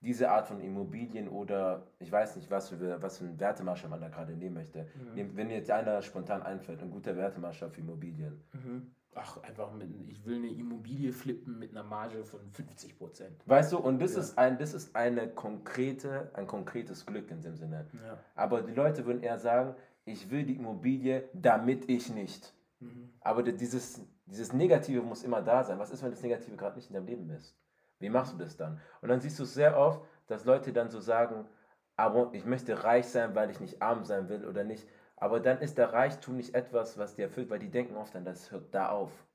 diese Art von Immobilien oder ich weiß nicht, was für, was für einen Wertemaßstab man da gerade nehmen möchte. Nehm- Wenn jetzt einer spontan einfällt, ein guter Wertemaßstab für Immobilien. Mhm. Ach, einfach mit, ich will eine Immobilie flippen mit einer Marge von 50 Prozent. Weißt du, und das Ja. ist ein, das ist eine konkrete, ein konkretes Glück in dem Sinne. Ja. Aber die Leute würden eher sagen, ich will die Immobilie, damit ich nicht. Mhm. Aber di- dieses, dieses Negative muss immer da sein. Was ist, wenn das Negative gerade nicht in deinem Leben ist? Wie machst du das dann? Und dann siehst du es sehr oft, dass Leute dann so sagen, aber ich möchte reich sein, weil ich nicht arm sein will oder nicht. Aber dann ist der Reichtum nicht etwas, was dir erfüllt, weil die denken oft dann, das hört da auf.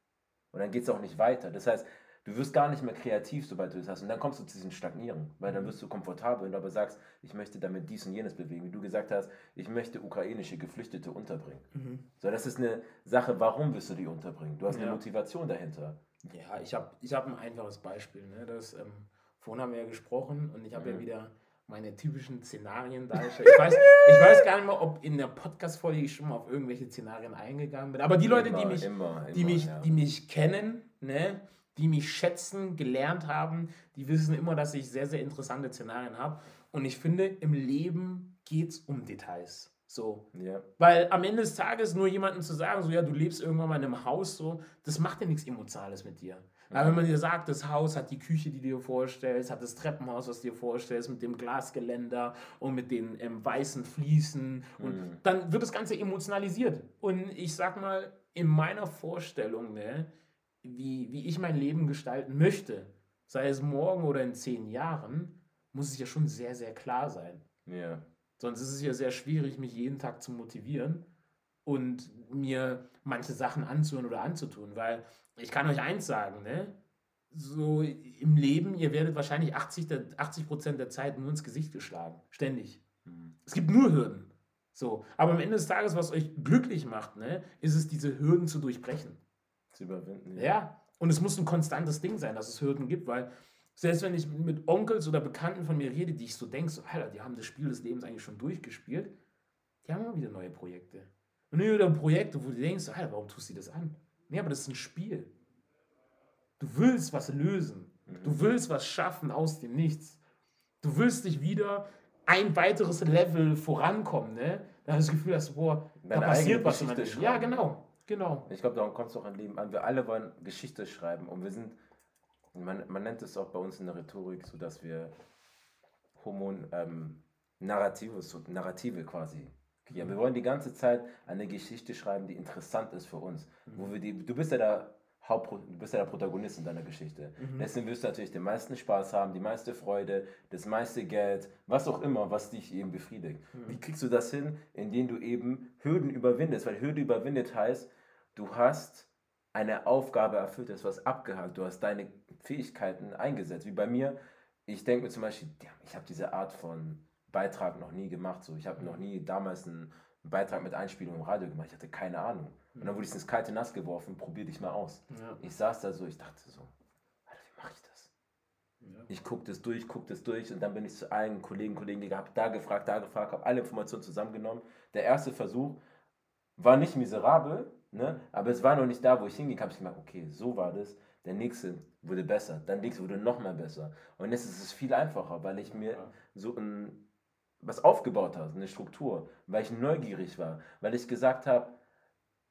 Und dann geht es auch nicht weiter. Das heißt, du wirst gar nicht mehr kreativ, sobald du das hast. Und dann kommst du zu diesem Stagnieren, weil dann wirst du komfortabel, wenn du aber sagst, ich möchte damit dies und jenes bewegen. Wie du gesagt hast, ich möchte ukrainische Geflüchtete unterbringen. Mhm. So, das ist eine Sache, warum willst du die unterbringen? Du hast eine Ja. Motivation dahinter. Ja, ich habe ich hab ein einfaches Beispiel. Ne? Das, ähm, vorhin haben wir ja gesprochen und ich habe ja Mhm. wieder meine typischen Szenarien dargestellt. Ich weiß, ich weiß gar nicht mehr, ob in der Podcast-Folge ich schon mal auf irgendwelche Szenarien eingegangen bin. Aber die Leute, die Immer, mich, immer, die immer, mich, ja. die mich kennen, ne, die mich schätzen, gelernt haben, die wissen immer, dass ich sehr, sehr interessante Szenarien habe. Und ich finde, im Leben geht es um Details. So. Ja. Weil am Ende des Tages nur jemandem zu sagen, so ja, du lebst irgendwann mal in einem Haus, so, das macht ja nichts Emotionales mit dir. Aber wenn man dir sagt, das Haus hat die Küche, die du dir vorstellst, hat das Treppenhaus, was du dir vorstellst, mit dem Glasgeländer und mit den ähm, weißen Fliesen, und Mhm. dann wird das Ganze emotionalisiert. Und ich sag mal, in meiner Vorstellung, ne, wie, wie ich mein Leben gestalten möchte, sei es morgen oder in zehn Jahren, muss es ja schon sehr, sehr klar sein. Ja. Sonst ist es ja sehr schwierig, mich jeden Tag zu motivieren und mir manche Sachen anzuhören oder anzutun. Weil ich kann euch eins sagen, ne? So im Leben, ihr werdet wahrscheinlich 80, der, 80 Prozent der Zeit nur ins Gesicht geschlagen. Ständig. Mhm. Es gibt nur Hürden. So. Aber am Ende des Tages, was euch glücklich macht, ne, ist es, diese Hürden zu durchbrechen. Zu überwinden. Ja. Und es muss ein konstantes Ding sein, dass es Hürden gibt, weil Selbst wenn ich mit Onkels oder Bekannten von mir rede, die ich so denke, so, Alter, die haben das Spiel des Lebens eigentlich schon durchgespielt, die haben immer wieder neue Projekte. Und wieder Projekte, wo du denkst, Alter, warum tust du das an? Nee, aber das ist ein Spiel. Du willst was lösen. Du willst was schaffen aus dem Nichts. Du willst dich wieder ein weiteres Level vorankommen, ne? Da hast du das Gefühl, dass, boah, da Deine passiert eigene was. Ja, genau, genau. Ich glaube, darum kommt es auch an Leben an. Wir alle wollen Geschichte schreiben und wir sind, man, man nennt es auch bei uns in der Rhetorik so, dass wir Homo ähm, Narrative, so Narrative quasi kreieren. Wir wollen die ganze Zeit eine Geschichte schreiben, die interessant ist für uns. Wo wir die, du bist ja der Hauptpro, du bist ja der Protagonist in deiner Geschichte. Deswegen wirst du natürlich den meisten Spaß haben, die meiste Freude, das meiste Geld, was auch immer, was dich eben befriedigt. Wie kriegst du das hin, indem du eben Hürden überwindest? Weil Hürde überwindet heißt, du hast eine Aufgabe erfüllt, du hast was abgehakt, du hast deine Fähigkeiten eingesetzt. Wie bei mir, ich denke mir zum Beispiel, ich habe diese Art von Beitrag noch nie gemacht. So. Ich habe noch nie damals einen Beitrag mit Einspielung im Radio gemacht. Ich hatte keine Ahnung. Und dann wurde ich ins kalte Nass geworfen, probier dich mal aus. Ja. Ich saß da so, ich dachte so, Alter, wie mache ich das? Ja. Ich gucke das durch, gucke das durch und dann bin ich zu allen Kollegen, Kollegen, die gehabt, da gefragt, da gefragt, habe alle Informationen zusammengenommen. Der erste Versuch war nicht miserabel, ne? aber es war noch nicht da, wo ich hinging, habe ich gemerkt, okay, so war das. Der nächste wurde besser, der nächste wurde noch mal besser. Und jetzt ist es viel einfacher, weil ich mir Ja. so ein, was aufgebaut habe, eine Struktur, weil ich neugierig war, weil ich gesagt habe,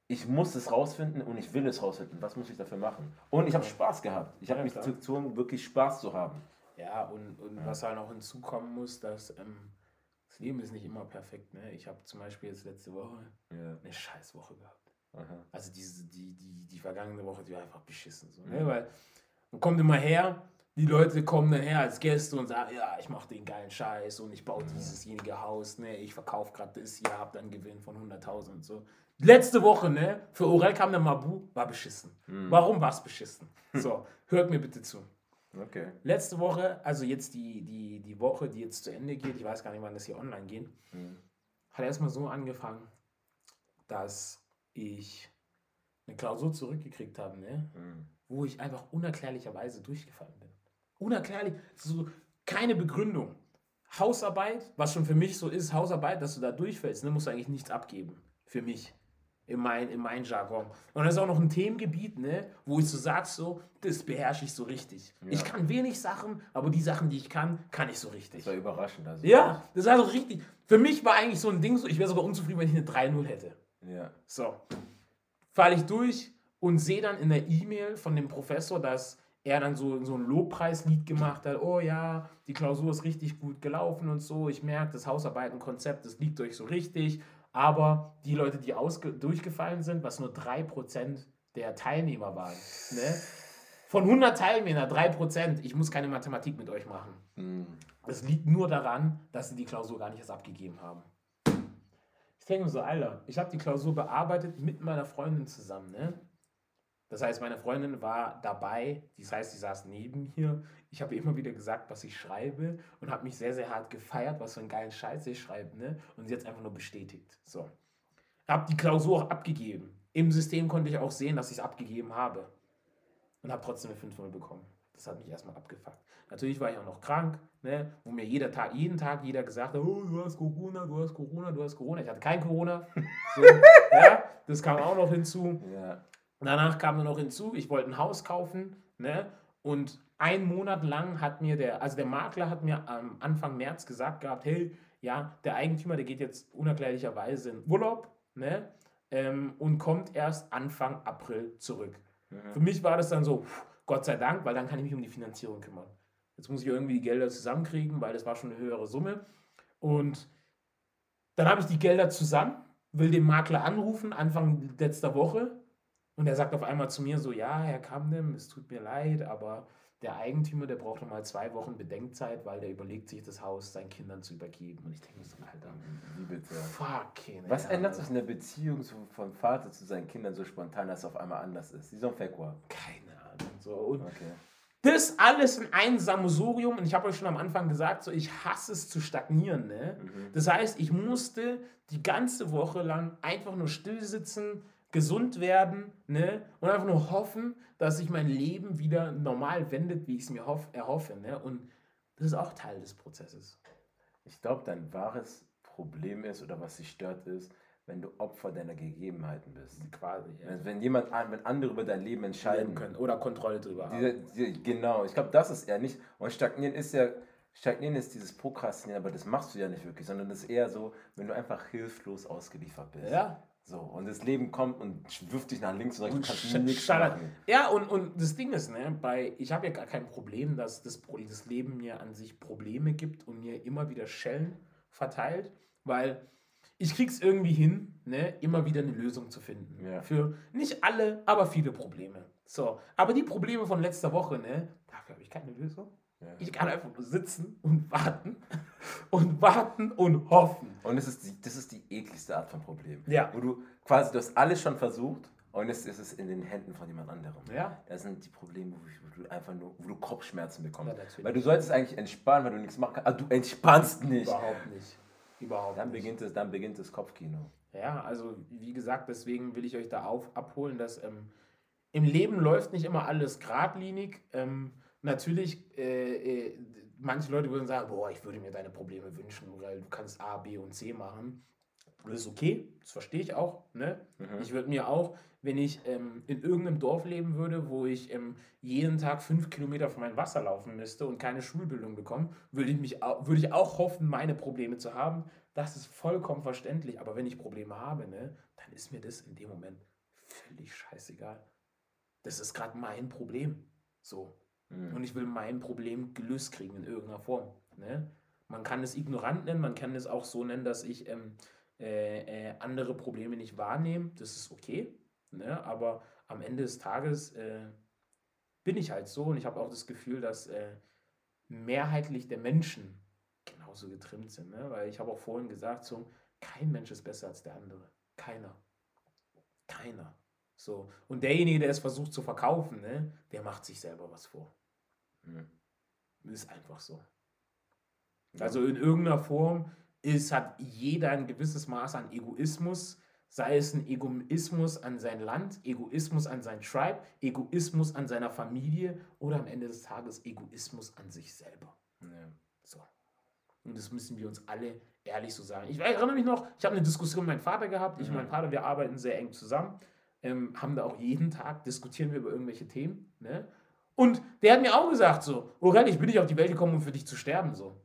ich muss es rausfinden und ich will es rausfinden. Was muss ich dafür machen? Und ich habe Spaß gehabt. Ich habe Ja, mich klar. gezwungen, wirklich Spaß zu haben. Ja, und, und was halt noch hinzukommen muss, dass ähm, das Leben ist nicht immer perfekt. Ne? Ich habe zum Beispiel jetzt letzte Woche Ja. eine Scheißwoche gehabt. Aha. Also diese, die, die, die vergangene Woche, die war einfach beschissen. So, Mhm. ne? Weil man kommt immer her, die Leute kommen dann her als Gäste und sagen, ja, ich mache den geilen Scheiß und ich baue dieses jenige Haus, ne? ich verkaufe gerade das hier, hab dann einen Gewinn von 100.000 und so. Letzte Woche, ne, für Orel kam der Mabu, war beschissen. Mhm. Warum war es beschissen? So, hört mir bitte zu. Okay. Letzte Woche, also jetzt die, die, die Woche, die jetzt zu Ende geht, ich weiß gar nicht, wann das hier online geht, Mhm. hat erstmal so angefangen, dass ich eine Klausur zurückgekriegt habe, ne? Mhm. wo ich einfach unerklärlicherweise durchgefallen bin. Unerklärlich, so keine Begründung. Hausarbeit, was schon für mich so ist, Hausarbeit, dass du da durchfällst, ne, musst du eigentlich nichts abgeben. Für mich. In mein, in mein Jargon. Und das ist auch noch ein Themengebiet, ne, wo ich so sag, so, das beherrsche ich so richtig. Ja. Ich kann wenig Sachen, aber die Sachen, die ich kann, kann ich so richtig. Das war überraschend. Also. Ja, das war so richtig. Für mich war eigentlich so ein Ding so, ich wäre sogar unzufrieden, wenn ich eine 3-0 hätte. Ja. So, falle ich durch und sehe dann in der E-Mail von dem Professor, dass er dann so, so ein Lobpreislied gemacht hat. Oh ja, die Klausur ist richtig gut gelaufen und so. Ich merke, das Hausarbeitenkonzept, das liegt euch so richtig. Aber die Leute, die ausge durchgefallen sind, was nur 3% der Teilnehmer waren, ne? von 100 Teilnehmern 3%, ich muss keine Mathematik mit euch machen. Mhm. Es liegt nur daran, dass sie die Klausur gar nicht erst abgegeben haben. Ich denke mir so, Alter, ich habe die Klausur bearbeitet mit meiner Freundin zusammen, ne? Das heißt, meine Freundin war dabei, das heißt, sie saß neben mir. Ich habe immer wieder gesagt, was ich schreibe und habe mich sehr, sehr hart gefeiert, was für einen geilen Scheiß ich schreibe, ne? Und sie hat es einfach nur bestätigt. So. Habe die Klausur auch abgegeben. Im System konnte ich auch sehen, dass ich es abgegeben habe. Und habe trotzdem eine 5-0 bekommen. Das hat mich erstmal abgefuckt. Natürlich war ich auch noch krank, ne? wo mir jeder Tag, jeden Tag jeder gesagt hat, oh, du hast Corona, du hast Corona, du hast Corona. Ich hatte kein Corona. So, ja, das kam auch noch hinzu. Ja. Danach kam dann noch hinzu, ich wollte ein Haus kaufen, ne? Und einen Monat lang hat mir der, also der Makler hat mir am Anfang März gesagt gehabt, hey, ja, der Eigentümer, der geht jetzt unerklärlicherweise in Urlaub, ne? Ähm, und kommt erst Anfang April zurück. Für mich war das dann so, pff, Gott sei Dank, weil dann kann ich mich um die Finanzierung kümmern. Jetzt muss ich irgendwie die Gelder zusammenkriegen, weil das war schon eine höhere Summe. Und dann habe ich die Gelder zusammen, will den Makler anrufen, Anfang letzter Woche. Und er sagt auf einmal zu mir so, ja, Herr Kamdem, es tut mir leid, aber der Eigentümer, der braucht noch mal zwei Wochen Bedenkzeit, weil der überlegt sich, das Haus seinen Kindern zu übergeben. Und ich denke mir so, Alter, Wie bitte? fucking Was hell, ändert Alter. sich in der Beziehung vom Vater zu seinen Kindern so spontan, dass es auf einmal anders ist? Die so ein Fekwa. Keine. So. Und Okay. das alles in ein Sammelsurium. Und ich habe euch schon am Anfang gesagt, so, ich hasse es zu stagnieren. Ne? Mhm. Das heißt, ich musste die ganze Woche lang einfach nur still sitzen, gesund werden, ne? Und einfach nur hoffen, dass sich mein Leben wieder normal wendet, wie ich es mir hoff, erhoffe, ne? Und das ist auch Teil des Prozesses. Ich glaube, dein wahres Problem ist oder was dich stört ist, wenn du Opfer deiner Gegebenheiten bist. Quasi, ja. Wenn, wenn jemand, an- wenn andere über dein Leben entscheiden können oder Kontrolle drüber haben. Diese, genau, ich glaube, das ist eher nicht. Und stagnieren ist ja, stagnieren ist dieses Prokrastinieren, aber das machst du ja nicht wirklich, sondern das ist eher so, wenn du einfach hilflos ausgeliefert bist. Ja. So, und das Leben kommt und wirft dich nach links und rechts, Und kannst nichts machen. Ja, und, und das Ding ist, ne, bei, ich habe ja gar kein Problem, dass das, das Leben mir an sich Probleme gibt und mir immer wieder Schellen verteilt, weil ich krieg's irgendwie hin, ne, immer wieder eine Lösung zu finden. Ja. Für nicht alle, aber viele Probleme. So, aber die Probleme von letzter Woche, ne, dafür habe ich keine Lösung. Ja. Ich kann einfach nur sitzen und warten und warten und hoffen. Und das ist, die, das ist die ekligste Art von Problem. Ja. Wo du quasi, du hast alles schon versucht und jetzt ist es in den Händen von jemand anderem. Ja. Das sind die Probleme, wo, du einfach nur, wo du Kopfschmerzen bekommst. Ja, weil du solltest eigentlich entspannen, weil du nichts machen kannst. Aber du entspannst nicht. Überhaupt nicht. Überhaupt Dann nicht. beginnt, es, dann beginnt das Kopfkino. Ja, also wie gesagt, deswegen will ich euch da auf, abholen, dass ähm, im Leben läuft nicht immer alles geradlinig. Ähm, natürlich, äh, äh, manche Leute würden sagen, boah, ich würde mir deine Probleme wünschen, weil du kannst A, B und C machen. Das ist okay, das verstehe ich auch. Ne? Ich würde mir auch, wenn ich ähm, in irgendeinem Dorf leben würde, wo ich ähm, jeden Tag fünf Kilometer von meinem Wasser laufen müsste und keine Schulbildung bekomme, würde ich, mich, würde ich auch hoffen, meine Probleme zu haben. Das ist vollkommen verständlich. Aber wenn ich Probleme habe, ne, dann ist mir das in dem Moment völlig scheißegal. Das ist gerade mein Problem. So. Und ich will mein Problem gelöst kriegen in irgendeiner Form. Ne? Man kann es ignorant nennen, man kann es auch so nennen, dass ich ähm, äh, äh, andere Probleme nicht wahrnehme. Das ist okay. Ne? Aber am Ende des Tages äh, bin ich halt so und ich habe auch das Gefühl, dass äh, mehrheitlich der Menschen genauso getrimmt sind. Ne? Weil ich habe auch vorhin gesagt, so, kein Mensch ist besser als der andere. Keiner. Keiner. So. Und derjenige, der es versucht zu verkaufen, ne, der macht sich selber was vor. Mhm. Ist einfach so. Also in irgendeiner Form ist, hat jeder ein gewisses Maß an Egoismus, sei es ein Egoismus an sein Land, Egoismus an sein Tribe, Egoismus an seiner Familie oder am Ende des Tages Egoismus an sich selber. Ja. So. Und das müssen wir uns alle ehrlich so sagen. Ich erinnere mich noch, ich habe eine Diskussion mit meinem Vater gehabt. Ich und mein Vater, wir arbeiten sehr eng zusammen. Ähm, haben da auch jeden Tag, diskutieren wir über irgendwelche Themen. Ne? Und der hat mir auch gesagt so, Orel, ich bin nicht auf die Welt gekommen, um für dich zu sterben. So,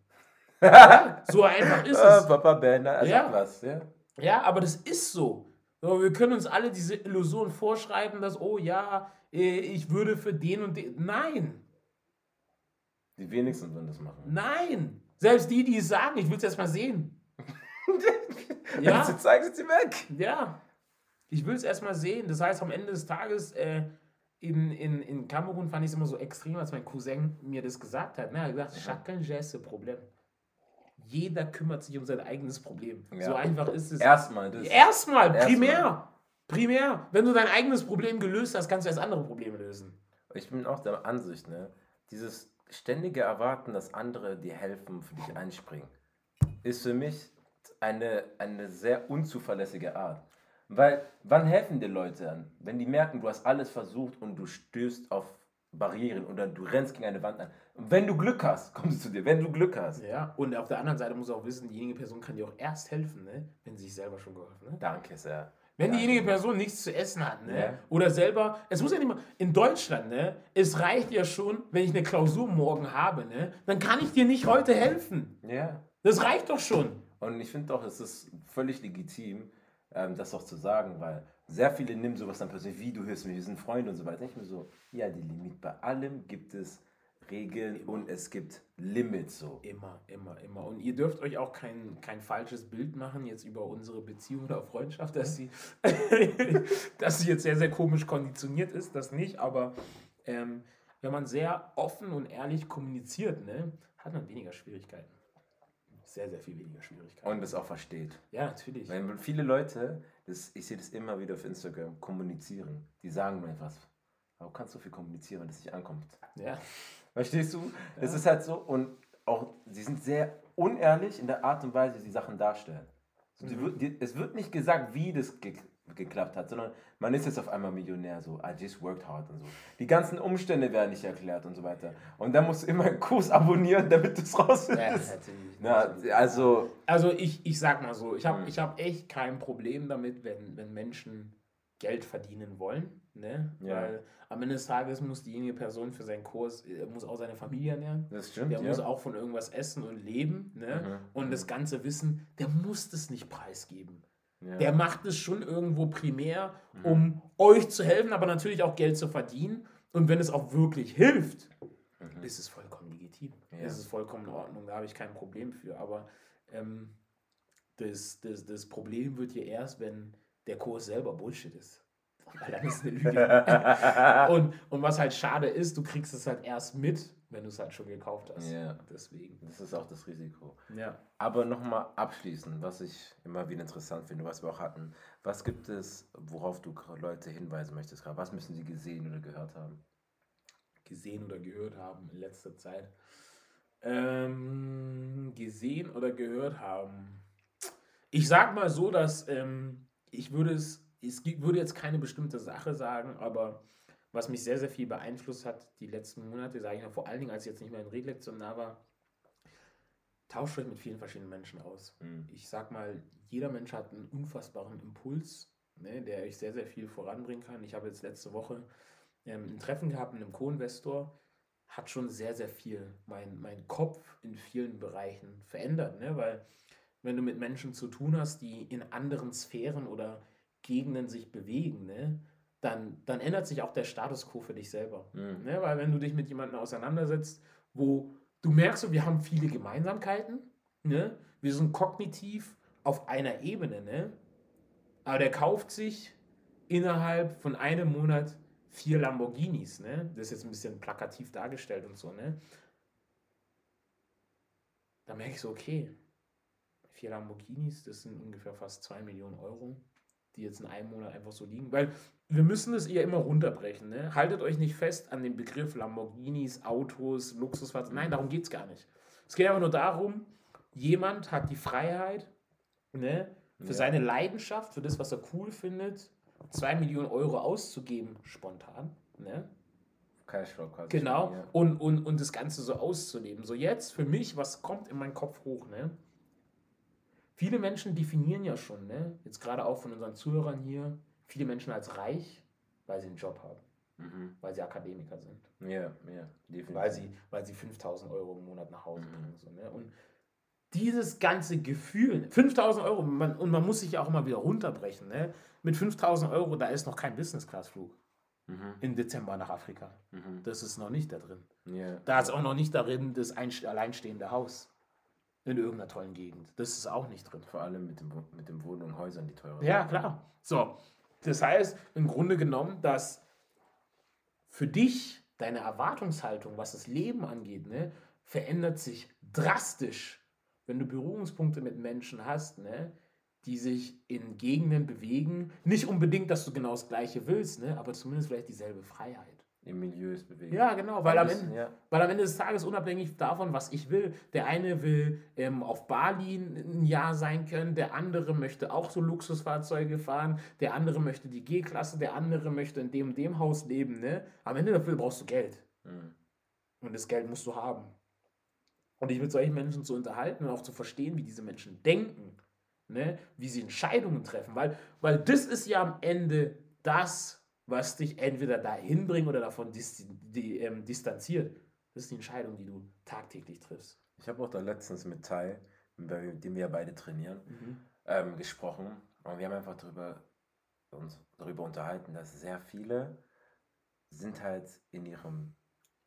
so einfach ist Ah, es. Papa Ben, er Ja. was. Ja. Ja, aber das ist so. Wir können uns alle diese Illusion vorschreiben, dass, oh ja, äh, ich würde für den und den. Nein, Die wenigsten würden das machen. nein. Selbst die, die es sagen, ich will es erst mal sehen. Ja. sie zeigen, sie weg. Ja, ich will es erstmal sehen. Das heißt, am Ende des Tages äh, in, in, in Kamerun fand ich es immer so extrem, als mein Cousin mir das gesagt hat. Ne? Er hat gesagt, chacun gère ce Problem. Jeder kümmert sich um sein eigenes Problem. Ja. So einfach ist es. Erstmal das. Erstmal, Erstmal. primär. Primär. Wenn du dein eigenes Problem gelöst hast, kannst du erst andere Probleme lösen. Ich bin auch der Ansicht, ne? Dieses ständige Erwarten, dass andere dir helfen, für dich einspringen, ist für mich eine, eine sehr unzuverlässige Art. Weil, wann helfen dir Leute an? Wenn die merken, du hast alles versucht und du stößt auf Barrieren oder du rennst gegen eine Wand an. Und wenn du Glück hast, kommen sie zu dir. Wenn du Glück hast. Ja. Und auf der anderen Seite muss du auch wissen, diejenige Person kann dir auch erst helfen, ne? wenn sie sich selber schon geholfen hat. Danke sehr. Wenn Ja, diejenige. Person nichts zu essen hat, ne? Ja. Oder selber, es muss ja nicht mal, in Deutschland, ne? Es reicht ja schon, wenn ich eine Klausur morgen habe, ne? Dann kann ich dir nicht heute helfen. Ja. Das reicht doch schon. Und ich finde doch, es ist völlig legitim, ähm, das auch zu sagen, weil sehr viele nehmen sowas dann persönlich, wie du hilfst mir, wir sind Freunde und so weiter. Ich mir so, ja, die Limit, bei allem gibt es Regeln und es gibt Limits so. Immer, immer, immer. Und ihr dürft euch auch kein, kein falsches Bild machen jetzt über unsere Beziehung oder Freundschaft, dass sie, dass sie jetzt sehr, sehr komisch konditioniert ist, das nicht. Aber ähm, wenn man sehr offen und ehrlich kommuniziert, ne, hat man weniger Schwierigkeiten. Sehr, sehr viel weniger Schwierigkeiten. Und das auch versteht. ja, natürlich. Weil viele Leute, das, ich sehe das immer wieder auf Instagram, kommunizieren. Die sagen mir etwas. Aber du kannst so viel kommunizieren, wenn das nicht ankommt. Ja. Verstehst du? Es ist halt so und auch, sie sind sehr unehrlich in der Art und Weise, wie sie Sachen darstellen. So, Mhm. die die, es wird nicht gesagt, wie das geklappt hat, sondern man ist jetzt auf einmal Millionär, so, I just worked hard und so. Die ganzen Umstände werden nicht erklärt und so weiter. Und dann musst du immer einen Kurs abonnieren, damit du es Ja, rausfindest. natürlich. Na, also, Also ich, ich sag mal so, ich habe Mhm. ich hab echt kein Problem damit, wenn, wenn Menschen Geld verdienen wollen. Ne? Ja. Weil am Ende des Tages muss diejenige Person für seinen Kurs, äh, muss auch seine Familie ernähren. das stimmt, Der ja. muss auch von irgendwas essen und leben. Ne? Mhm, Und mhm. das ganze Wissen, der muss das nicht preisgeben. Ja. Der macht es schon irgendwo primär, Mhm. um euch zu helfen, aber natürlich auch Geld zu verdienen. Und wenn es auch wirklich hilft, Mhm. ist es vollkommen legitim. Ja. Ist es vollkommen in Ordnung. Da habe ich kein Problem für. Aber ähm, das, das, das Problem wird hier erst, wenn der Kurs selber Bullshit ist. Weil dann ist eine Lüge. und, und was halt schade ist, du kriegst es halt erst mit, wenn du es halt schon gekauft hast. Ja. Deswegen. Das ist auch das Risiko. Ja. Aber nochmal abschließend, was ich immer wieder interessant finde, was wir auch hatten. Was gibt es, worauf du Leute hinweisen möchtest gerade? Was müssen sie gesehen oder gehört haben? gesehen oder gehört haben in letzter Zeit. Ähm, gesehen oder gehört haben. Ich sag mal so, dass ähm, ich würde es, es würde jetzt keine bestimmte Sache sagen, aber was mich sehr, sehr viel beeinflusst hat, die letzten Monate, sage ich mal, vor allen Dingen, als ich jetzt nicht mehr in Regelektion da war, tauscht euch mit vielen verschiedenen Menschen aus Mhm. ich sag mal, jeder Mensch hat einen unfassbaren Impuls, ne, der euch sehr, sehr viel voranbringen kann. Ich habe jetzt letzte Woche ähm, ein Treffen gehabt mit einem Co-Investor, hat schon sehr, sehr viel mein, mein Kopf in vielen Bereichen verändert, ne? weil wenn du mit Menschen zu tun hast, die in anderen Sphären oder Gegenden sich bewegen, ne, dann, dann ändert sich auch der Status quo für dich selber. Mhm. Ne? Weil wenn du dich mit jemandem auseinandersetzt, wo du merkst, so, wir haben viele Gemeinsamkeiten, ne? wir sind kognitiv auf einer Ebene, ne? aber der kauft sich innerhalb von einem Monat vier Lamborghinis. Ne? Das ist jetzt ein bisschen plakativ dargestellt und so. Ne? Da merke ich so, okay, vier Lamborghinis, das sind ungefähr fast zwei Millionen Euro, die jetzt in einem Monat einfach so liegen. Weil wir müssen es ja immer runterbrechen. Ne? Haltet euch nicht fest an den Begriff Lamborghinis, Autos, Luxusfahrzeuge. Nein, darum geht es gar nicht. Es geht aber nur darum, jemand hat die Freiheit, ne, für Ja. seine Leidenschaft, für das, was er cool findet, zwei Millionen Euro auszugeben, spontan. Ne? Cashflow quasi. Genau. Ja. Und, und, und das Ganze so auszuleben. So jetzt für mich, was kommt in meinen Kopf hoch, ne? Viele Menschen definieren ja schon, ne? Jetzt gerade auch von unseren Zuhörern hier, viele Menschen als reich, weil sie einen Job haben, Mhm. weil sie Akademiker sind, Ja, ja, definitiv. weil sie, weil sie 5000 Euro im Monat nach Hause Mhm. bringen. So, ne? Und dieses ganze Gefühl, 5000 Euro, man, und man muss sich ja auch mal wieder runterbrechen, ne? Mit 5000 Euro, da ist noch kein Business-Class-Flug Mhm. im Dezember nach Afrika. Mhm. Das ist noch nicht da drin. Ja. Da ist auch noch nicht darin das einst- alleinstehende Haus in irgendeiner tollen Gegend. Das ist auch nicht drin. Vor allem mit dem, mit dem Wohnen und Häusern, die teurer Ja, sind. klar. So, das heißt im Grunde genommen, dass für dich deine Erwartungshaltung, was das Leben angeht, ne, verändert sich drastisch, wenn du Berührungspunkte mit Menschen hast, ne, die sich in Gegenden bewegen. Nicht unbedingt, dass du genau das Gleiche willst, ne, aber zumindest vielleicht dieselbe Freiheit. Im Milieus bewegen. Ja, genau, weil am Ende, ja. weil am Ende des Tages, unabhängig davon, was ich will, der eine will ähm, auf Bali ein Jahr sein können, der andere möchte auch so Luxusfahrzeuge fahren, der andere möchte die G-Klasse, der andere möchte in dem und dem Haus leben. Ne? Am Ende dafür brauchst du Geld. Mhm. Und das Geld musst du haben. Und dich mit solchen Menschen zu unterhalten und auch zu verstehen, wie diese Menschen denken, ne? wie sie Entscheidungen treffen. Weil, weil das ist ja am Ende das, was dich entweder dahin bringt oder davon ähm, distanziert. Das ist die Entscheidung, die du tagtäglich triffst. Ich habe auch da letztens mit Tai, mit dem wir ja beide trainieren, ähm, gesprochen. Und wir haben einfach darüber, uns darüber unterhalten, dass sehr viele sind halt in ihrem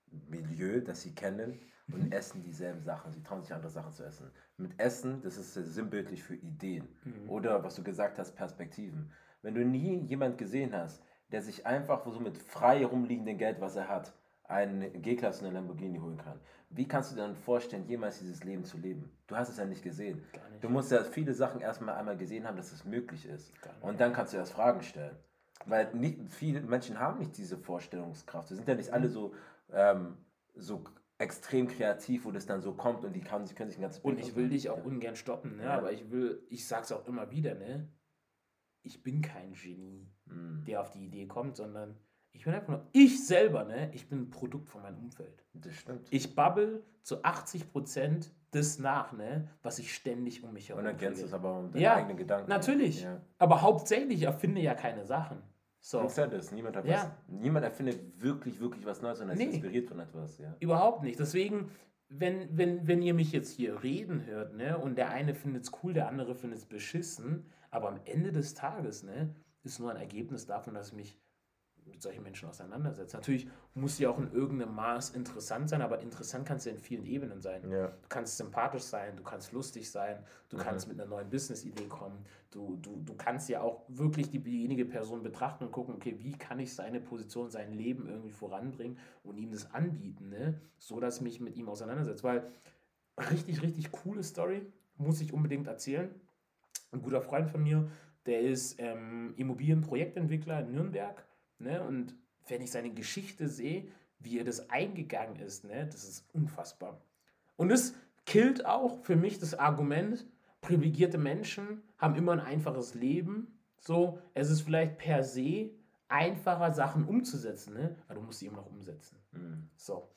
Milieu, das sie kennen, und Mhm. essen dieselben Sachen. Sie trauen sich andere Sachen zu essen. Mit Essen, das ist sinnbildlich für Ideen. Mhm. Oder was du gesagt hast, Perspektiven. Wenn du nie jemand gesehen hast, der sich einfach so mit frei rumliegendem Geld, was er hat, einen G-Klasse und einen Lamborghini holen kann, wie kannst du dir dann vorstellen, jemals dieses Leben zu leben? Du hast es ja nicht gesehen. Nicht. Du musst ja viele Sachen erstmal einmal gesehen haben, dass es möglich ist. Und dann kannst du erst Fragen stellen. Weil nicht, viele Menschen haben nicht diese Vorstellungskraft. Sie sind ja nicht alle so, ähm, so extrem kreativ, wo das dann so kommt und die kann, sie können sich ein ganzes Und Bild ich will dich auch ungern stoppen, ne? Ja. aber ich will, ich sag's auch immer wieder, ne? Ich bin kein Genie, Mhm. der auf die Idee kommt, sondern ich bin einfach nur, ich selber, ne, ich bin ein Produkt von meinem Umfeld. Das stimmt. Ich babbel zu 80% das nach, ne, was ich ständig um mich herum Und ergänzt es aber um deine Ja, eigenen Gedanken. Natürlich. Ja. Aber hauptsächlich erfinde ja keine Sachen. So. Und said es, niemand, hat Ja. was, niemand erfindet wirklich, wirklich was Neues, sondern ist Nee. inspiriert von etwas. Ja. Überhaupt nicht. Deswegen, wenn, wenn, wenn ihr mich jetzt hier reden hört, ne, und der eine findet es cool, der andere findet es beschissen, aber am Ende des Tages, ne, ist nur ein Ergebnis davon, dass ich mich mit solchen Menschen auseinandersetze. Natürlich muss sie auch in irgendeinem Maß interessant sein, aber interessant kann es ja in vielen Ebenen sein. Ja. Du kannst sympathisch sein, du kannst lustig sein, du Mhm. kannst mit einer neuen Business-Idee kommen, du, du, du kannst ja auch wirklich die- diejenige Person betrachten und gucken, okay, wie kann ich seine Position, sein Leben irgendwie voranbringen und ihm das anbieten, ne? so dass ich mich mit ihm auseinandersetze. Weil richtig, richtig coole Story, muss ich unbedingt erzählen. Ein guter Freund von mir, der ist ähm, Immobilienprojektentwickler in Nürnberg. Ne? Und wenn ich seine Geschichte sehe, wie er das eingegangen ist, ne? das ist unfassbar. Und es killt auch für mich das Argument, privilegierte Menschen haben immer ein einfaches Leben. So, es ist vielleicht per se einfacher, Sachen umzusetzen, ne? aber du musst sie immer noch umsetzen. Mhm. So.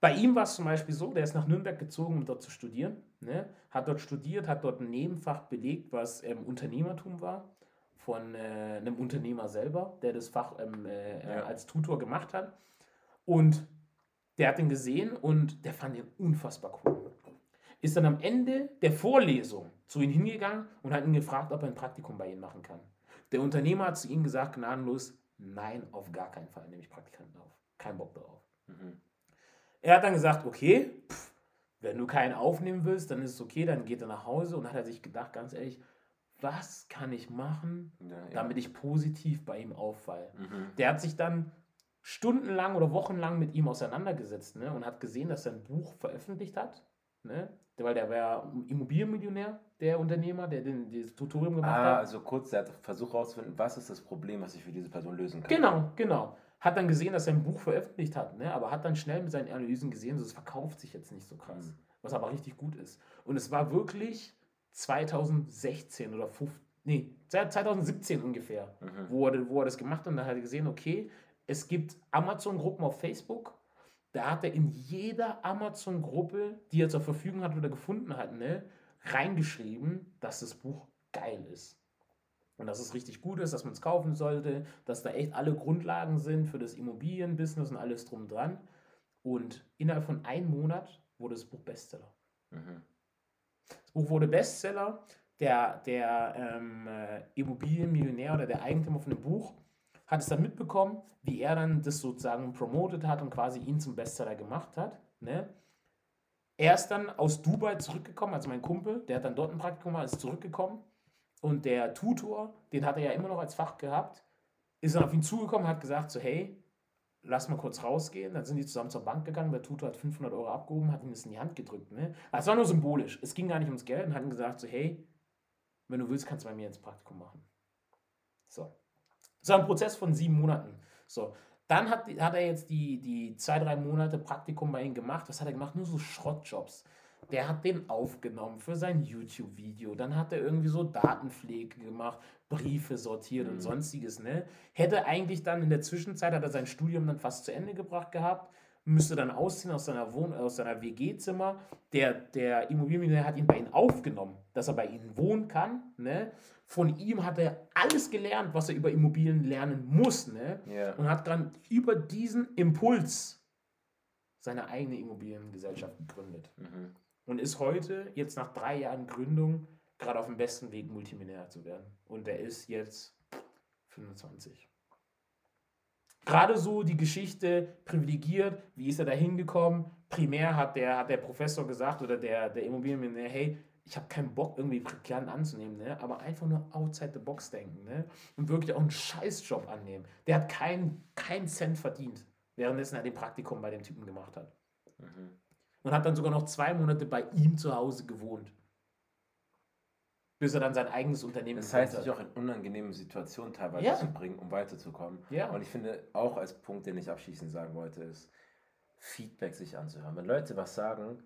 Bei ihm war es zum Beispiel so, der ist nach Nürnberg gezogen, um dort zu studieren. Ne? Hat dort studiert, hat dort ein Nebenfach belegt, was ähm, Unternehmertum war, von äh, einem Unternehmer selber, der das Fach ähm, äh, Ja. als Tutor gemacht hat. Und der hat ihn gesehen und der fand ihn unfassbar cool. Ist dann am Ende der Vorlesung zu ihm hingegangen und hat ihn gefragt, ob er ein Praktikum bei ihm machen kann. Der Unternehmer hat zu ihm gesagt, gnadenlos, nein, auf gar keinen Fall nehme ich Praktikanten auf. Kein Bock darauf. Mhm. Er hat dann gesagt, okay, pff, wenn du keinen aufnehmen willst, dann ist es okay, dann geht er nach Hause und hat er sich gedacht, ganz ehrlich, was kann ich machen, Ja, ja. damit ich positiv bei ihm auffalle? Mhm. Der hat sich dann stundenlang oder wochenlang mit ihm auseinandergesetzt ne, und hat gesehen, dass er ein Buch veröffentlicht hat. Ne, weil der war Immobilienmillionär, der Unternehmer, der den, das Tutorium gemacht Ah, hat. also kurz, der hat versucht herauszufinden, was ist das Problem, was ich für diese Person lösen kann. Genau, genau. Hat dann gesehen, dass er ein Buch veröffentlicht hat, ne? aber hat dann schnell mit seinen Analysen gesehen, so, es verkauft sich jetzt nicht so krass. Mhm. Was aber richtig gut ist. Und es war wirklich 2016 oder 15, nee, 2017 ungefähr, Mhm. wo, er, wo er das gemacht hat. Und dann hat er gesehen, okay, es gibt Amazon-Gruppen auf Facebook. Da hat er in jeder Amazon-Gruppe, die er zur Verfügung hat oder gefunden hat, ne, reingeschrieben, dass das Buch geil ist. Und dass es richtig gut ist, dass man es kaufen sollte, dass da echt alle Grundlagen sind für das Immobilienbusiness und alles drum und dran. Und innerhalb von einem Monat wurde das Buch Bestseller. Mhm. Das Buch wurde Bestseller. Der, der ähm, äh, Immobilienmillionär oder der Eigentümer von dem Buch hat es dann mitbekommen, wie er dann das sozusagen promotet hat und quasi ihn zum Bestseller gemacht hat. Ne? Er ist dann aus Dubai zurückgekommen, also mein Kumpel, der hat dann dort ein Praktikum gemacht, ist zurückgekommen. Und der Tutor, den hat er ja immer noch als Fach gehabt, ist dann auf ihn zugekommen und hat gesagt, so hey, lass mal kurz rausgehen. Dann sind die zusammen zur Bank gegangen, der Tutor hat 500 Euro abgehoben, hat ihm das in die Hand gedrückt. Ne? Es war nur symbolisch, es ging gar nicht ums Geld und hat ihm gesagt, so hey, wenn du willst, kannst du bei mir ins Praktikum machen. So. Das war ein Prozess von sieben Monaten. So. Dann hat, hat er jetzt die, die zwei, drei Monate Praktikum bei ihm gemacht. Was hat er gemacht? Nur so Schrottjobs. Der hat den aufgenommen für sein YouTube-Video. Dann hat er irgendwie so Datenpflege gemacht, Briefe sortiert und Mhm. sonstiges. Ne? Hätte eigentlich dann in der Zwischenzeit, hat er sein Studium dann fast zu Ende gebracht gehabt, müsste dann ausziehen aus seiner, Wohn aus seiner WG-Zimmer. Der, der Immobilienmillionär hat ihn bei ihm aufgenommen, dass er bei ihnen wohnen kann. Ne? Von ihm hat er alles gelernt, was er über Immobilien lernen muss. Ne? Ja. und hat dann über diesen Impuls seine eigene Immobiliengesellschaft gegründet. Mhm. Und ist heute, jetzt nach drei Jahren Gründung, gerade auf dem besten Weg, Multimillionär zu werden. Und er ist jetzt 25. Gerade so die Geschichte privilegiert, wie ist er da hingekommen? Primär hat der, hat der Professor gesagt oder der, der Immobilienmillionär, hey, ich habe keinen Bock, irgendwie Praktikanten anzunehmen, ne? aber einfach nur outside the box denken ne? und wirklich auch einen Scheißjob annehmen. Der hat keinen keinen Cent verdient, währenddessen er den Praktikum bei dem Typen gemacht hat. Mhm. Und hat dann sogar noch zwei Monate bei ihm zu Hause gewohnt. Bis er dann sein eigenes Unternehmen Das heißt, sich auch in unangenehmen Situationen teilweise Ja. zu bringen, um weiterzukommen. Ja. Und ich finde, auch als Punkt, den ich abschließend sagen wollte, ist, Feedback sich anzuhören. Wenn Leute was sagen,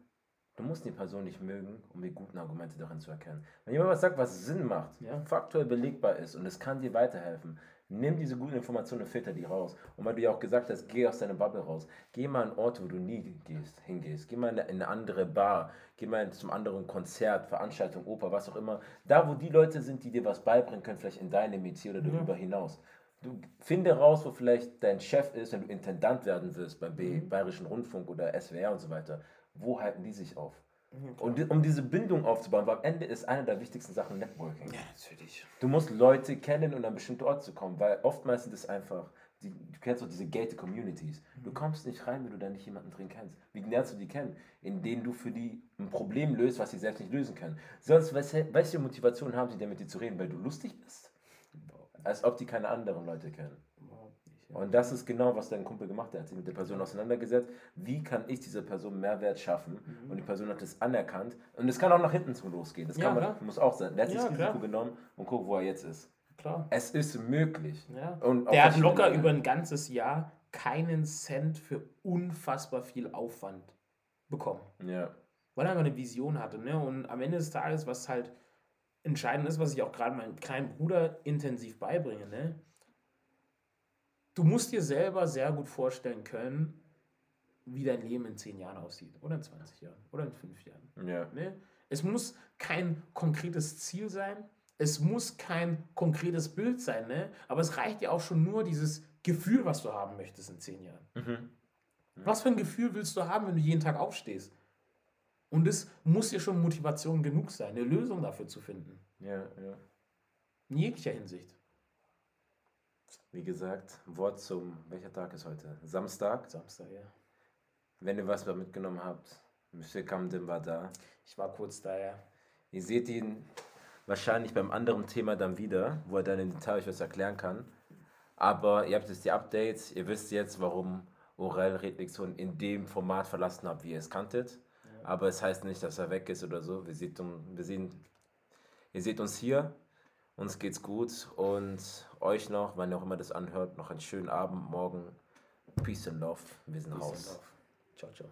Du musst die Person nicht mögen, um die guten Argumente darin zu erkennen. Wenn jemand was sagt, was Sinn macht, Ja. faktuell belegbar ist und es kann dir weiterhelfen, nimm diese guten Informationen und filter die raus. Und weil du ja auch gesagt hast, geh aus deiner Bubble raus. Geh mal an Orte, wo du nie gehst, hingehst. Geh mal in eine, in eine andere Bar. Geh mal zum anderen Konzert, Veranstaltung, Oper, was auch immer. Da, wo die Leute sind, die dir was beibringen können, vielleicht in deinem Metier oder darüber hinaus. Du finde raus, wo vielleicht dein Chef ist, wenn du Intendant werden wirst beim B Bayerischen Rundfunk oder SWR und so weiter. Wo halten die sich auf? Und di- um diese Bindung aufzubauen, weil am Ende ist eine der wichtigsten Sachen Networking. Ja, natürlich. Du musst Leute kennen, um an einen bestimmten Ort zu kommen, weil oftmals sind es einfach, die, du kennst doch diese gated Communities. Du kommst nicht rein, wenn du da nicht jemanden drin kennst. Wie lernst du die kennen? Indem du für die ein Problem löst, was sie selbst nicht lösen können. Sonst, welche, welche Motivation haben sie denn mit dir zu reden? Weil du lustig bist? Als ob die keine anderen Leute kennen. Und das ist genau, was dein Kumpel gemacht hat. Er hat sich mit der Person auseinandergesetzt. Wie kann ich dieser Person Mehrwert schaffen? Und die Person hat es anerkannt. Und es kann auch nach hinten so losgehen. Das Ja, kann man, muss auch sein. Der hat sich Ja, das Risiko klar. genommen und guck, wo er jetzt ist. Klar. Es ist möglich. Ja. Und Der hat locker über ein ganzes Jahr keinen Cent für unfassbar viel Aufwand bekommen. Ja. weil er einfach eine Vision hatte. Ne? Und am Ende des Tages, was halt entscheidend ist, was ich auch gerade meinem kleinen Bruder intensiv beibringe, ne? Du musst dir selber sehr gut vorstellen können, wie dein Leben in 10 Jahren aussieht. Oder in 20 Jahren. Oder in 5 Jahren. Ja. Ne? Es muss kein konkretes Ziel sein. Es muss kein konkretes Bild sein. Ne? Aber es reicht ja auch schon nur dieses Gefühl, was du haben möchtest in 10 Jahren. Mhm. Was für ein Gefühl willst du haben, wenn du jeden Tag aufstehst? Und es muss dir schon Motivation genug sein, eine Lösung dafür zu finden. Ja, ja. In jeglicher Hinsicht. Wie gesagt, Wort zum, welcher Tag ist heute? Samstag. Samstag, ja. Wenn ihr was mitgenommen habt, Monsieur Camden war da. Ich war kurz da, ja. Ihr seht ihn wahrscheinlich beim anderen Thema dann wieder, wo er dann im Detail euch was erklären kann. Aber ihr habt jetzt die Updates, ihr wisst jetzt, warum Orel Redlektion in dem Format verlassen hat, wie ihr es kanntet. Aber es heißt nicht, dass er weg ist oder so. Wir, seht, wir sehen, ihr seht uns hier, uns geht's gut und euch noch, wann ihr auch immer das anhört, noch einen schönen Abend, morgen. Peace and Love. Wir sind Peace raus. Ciao, ciao.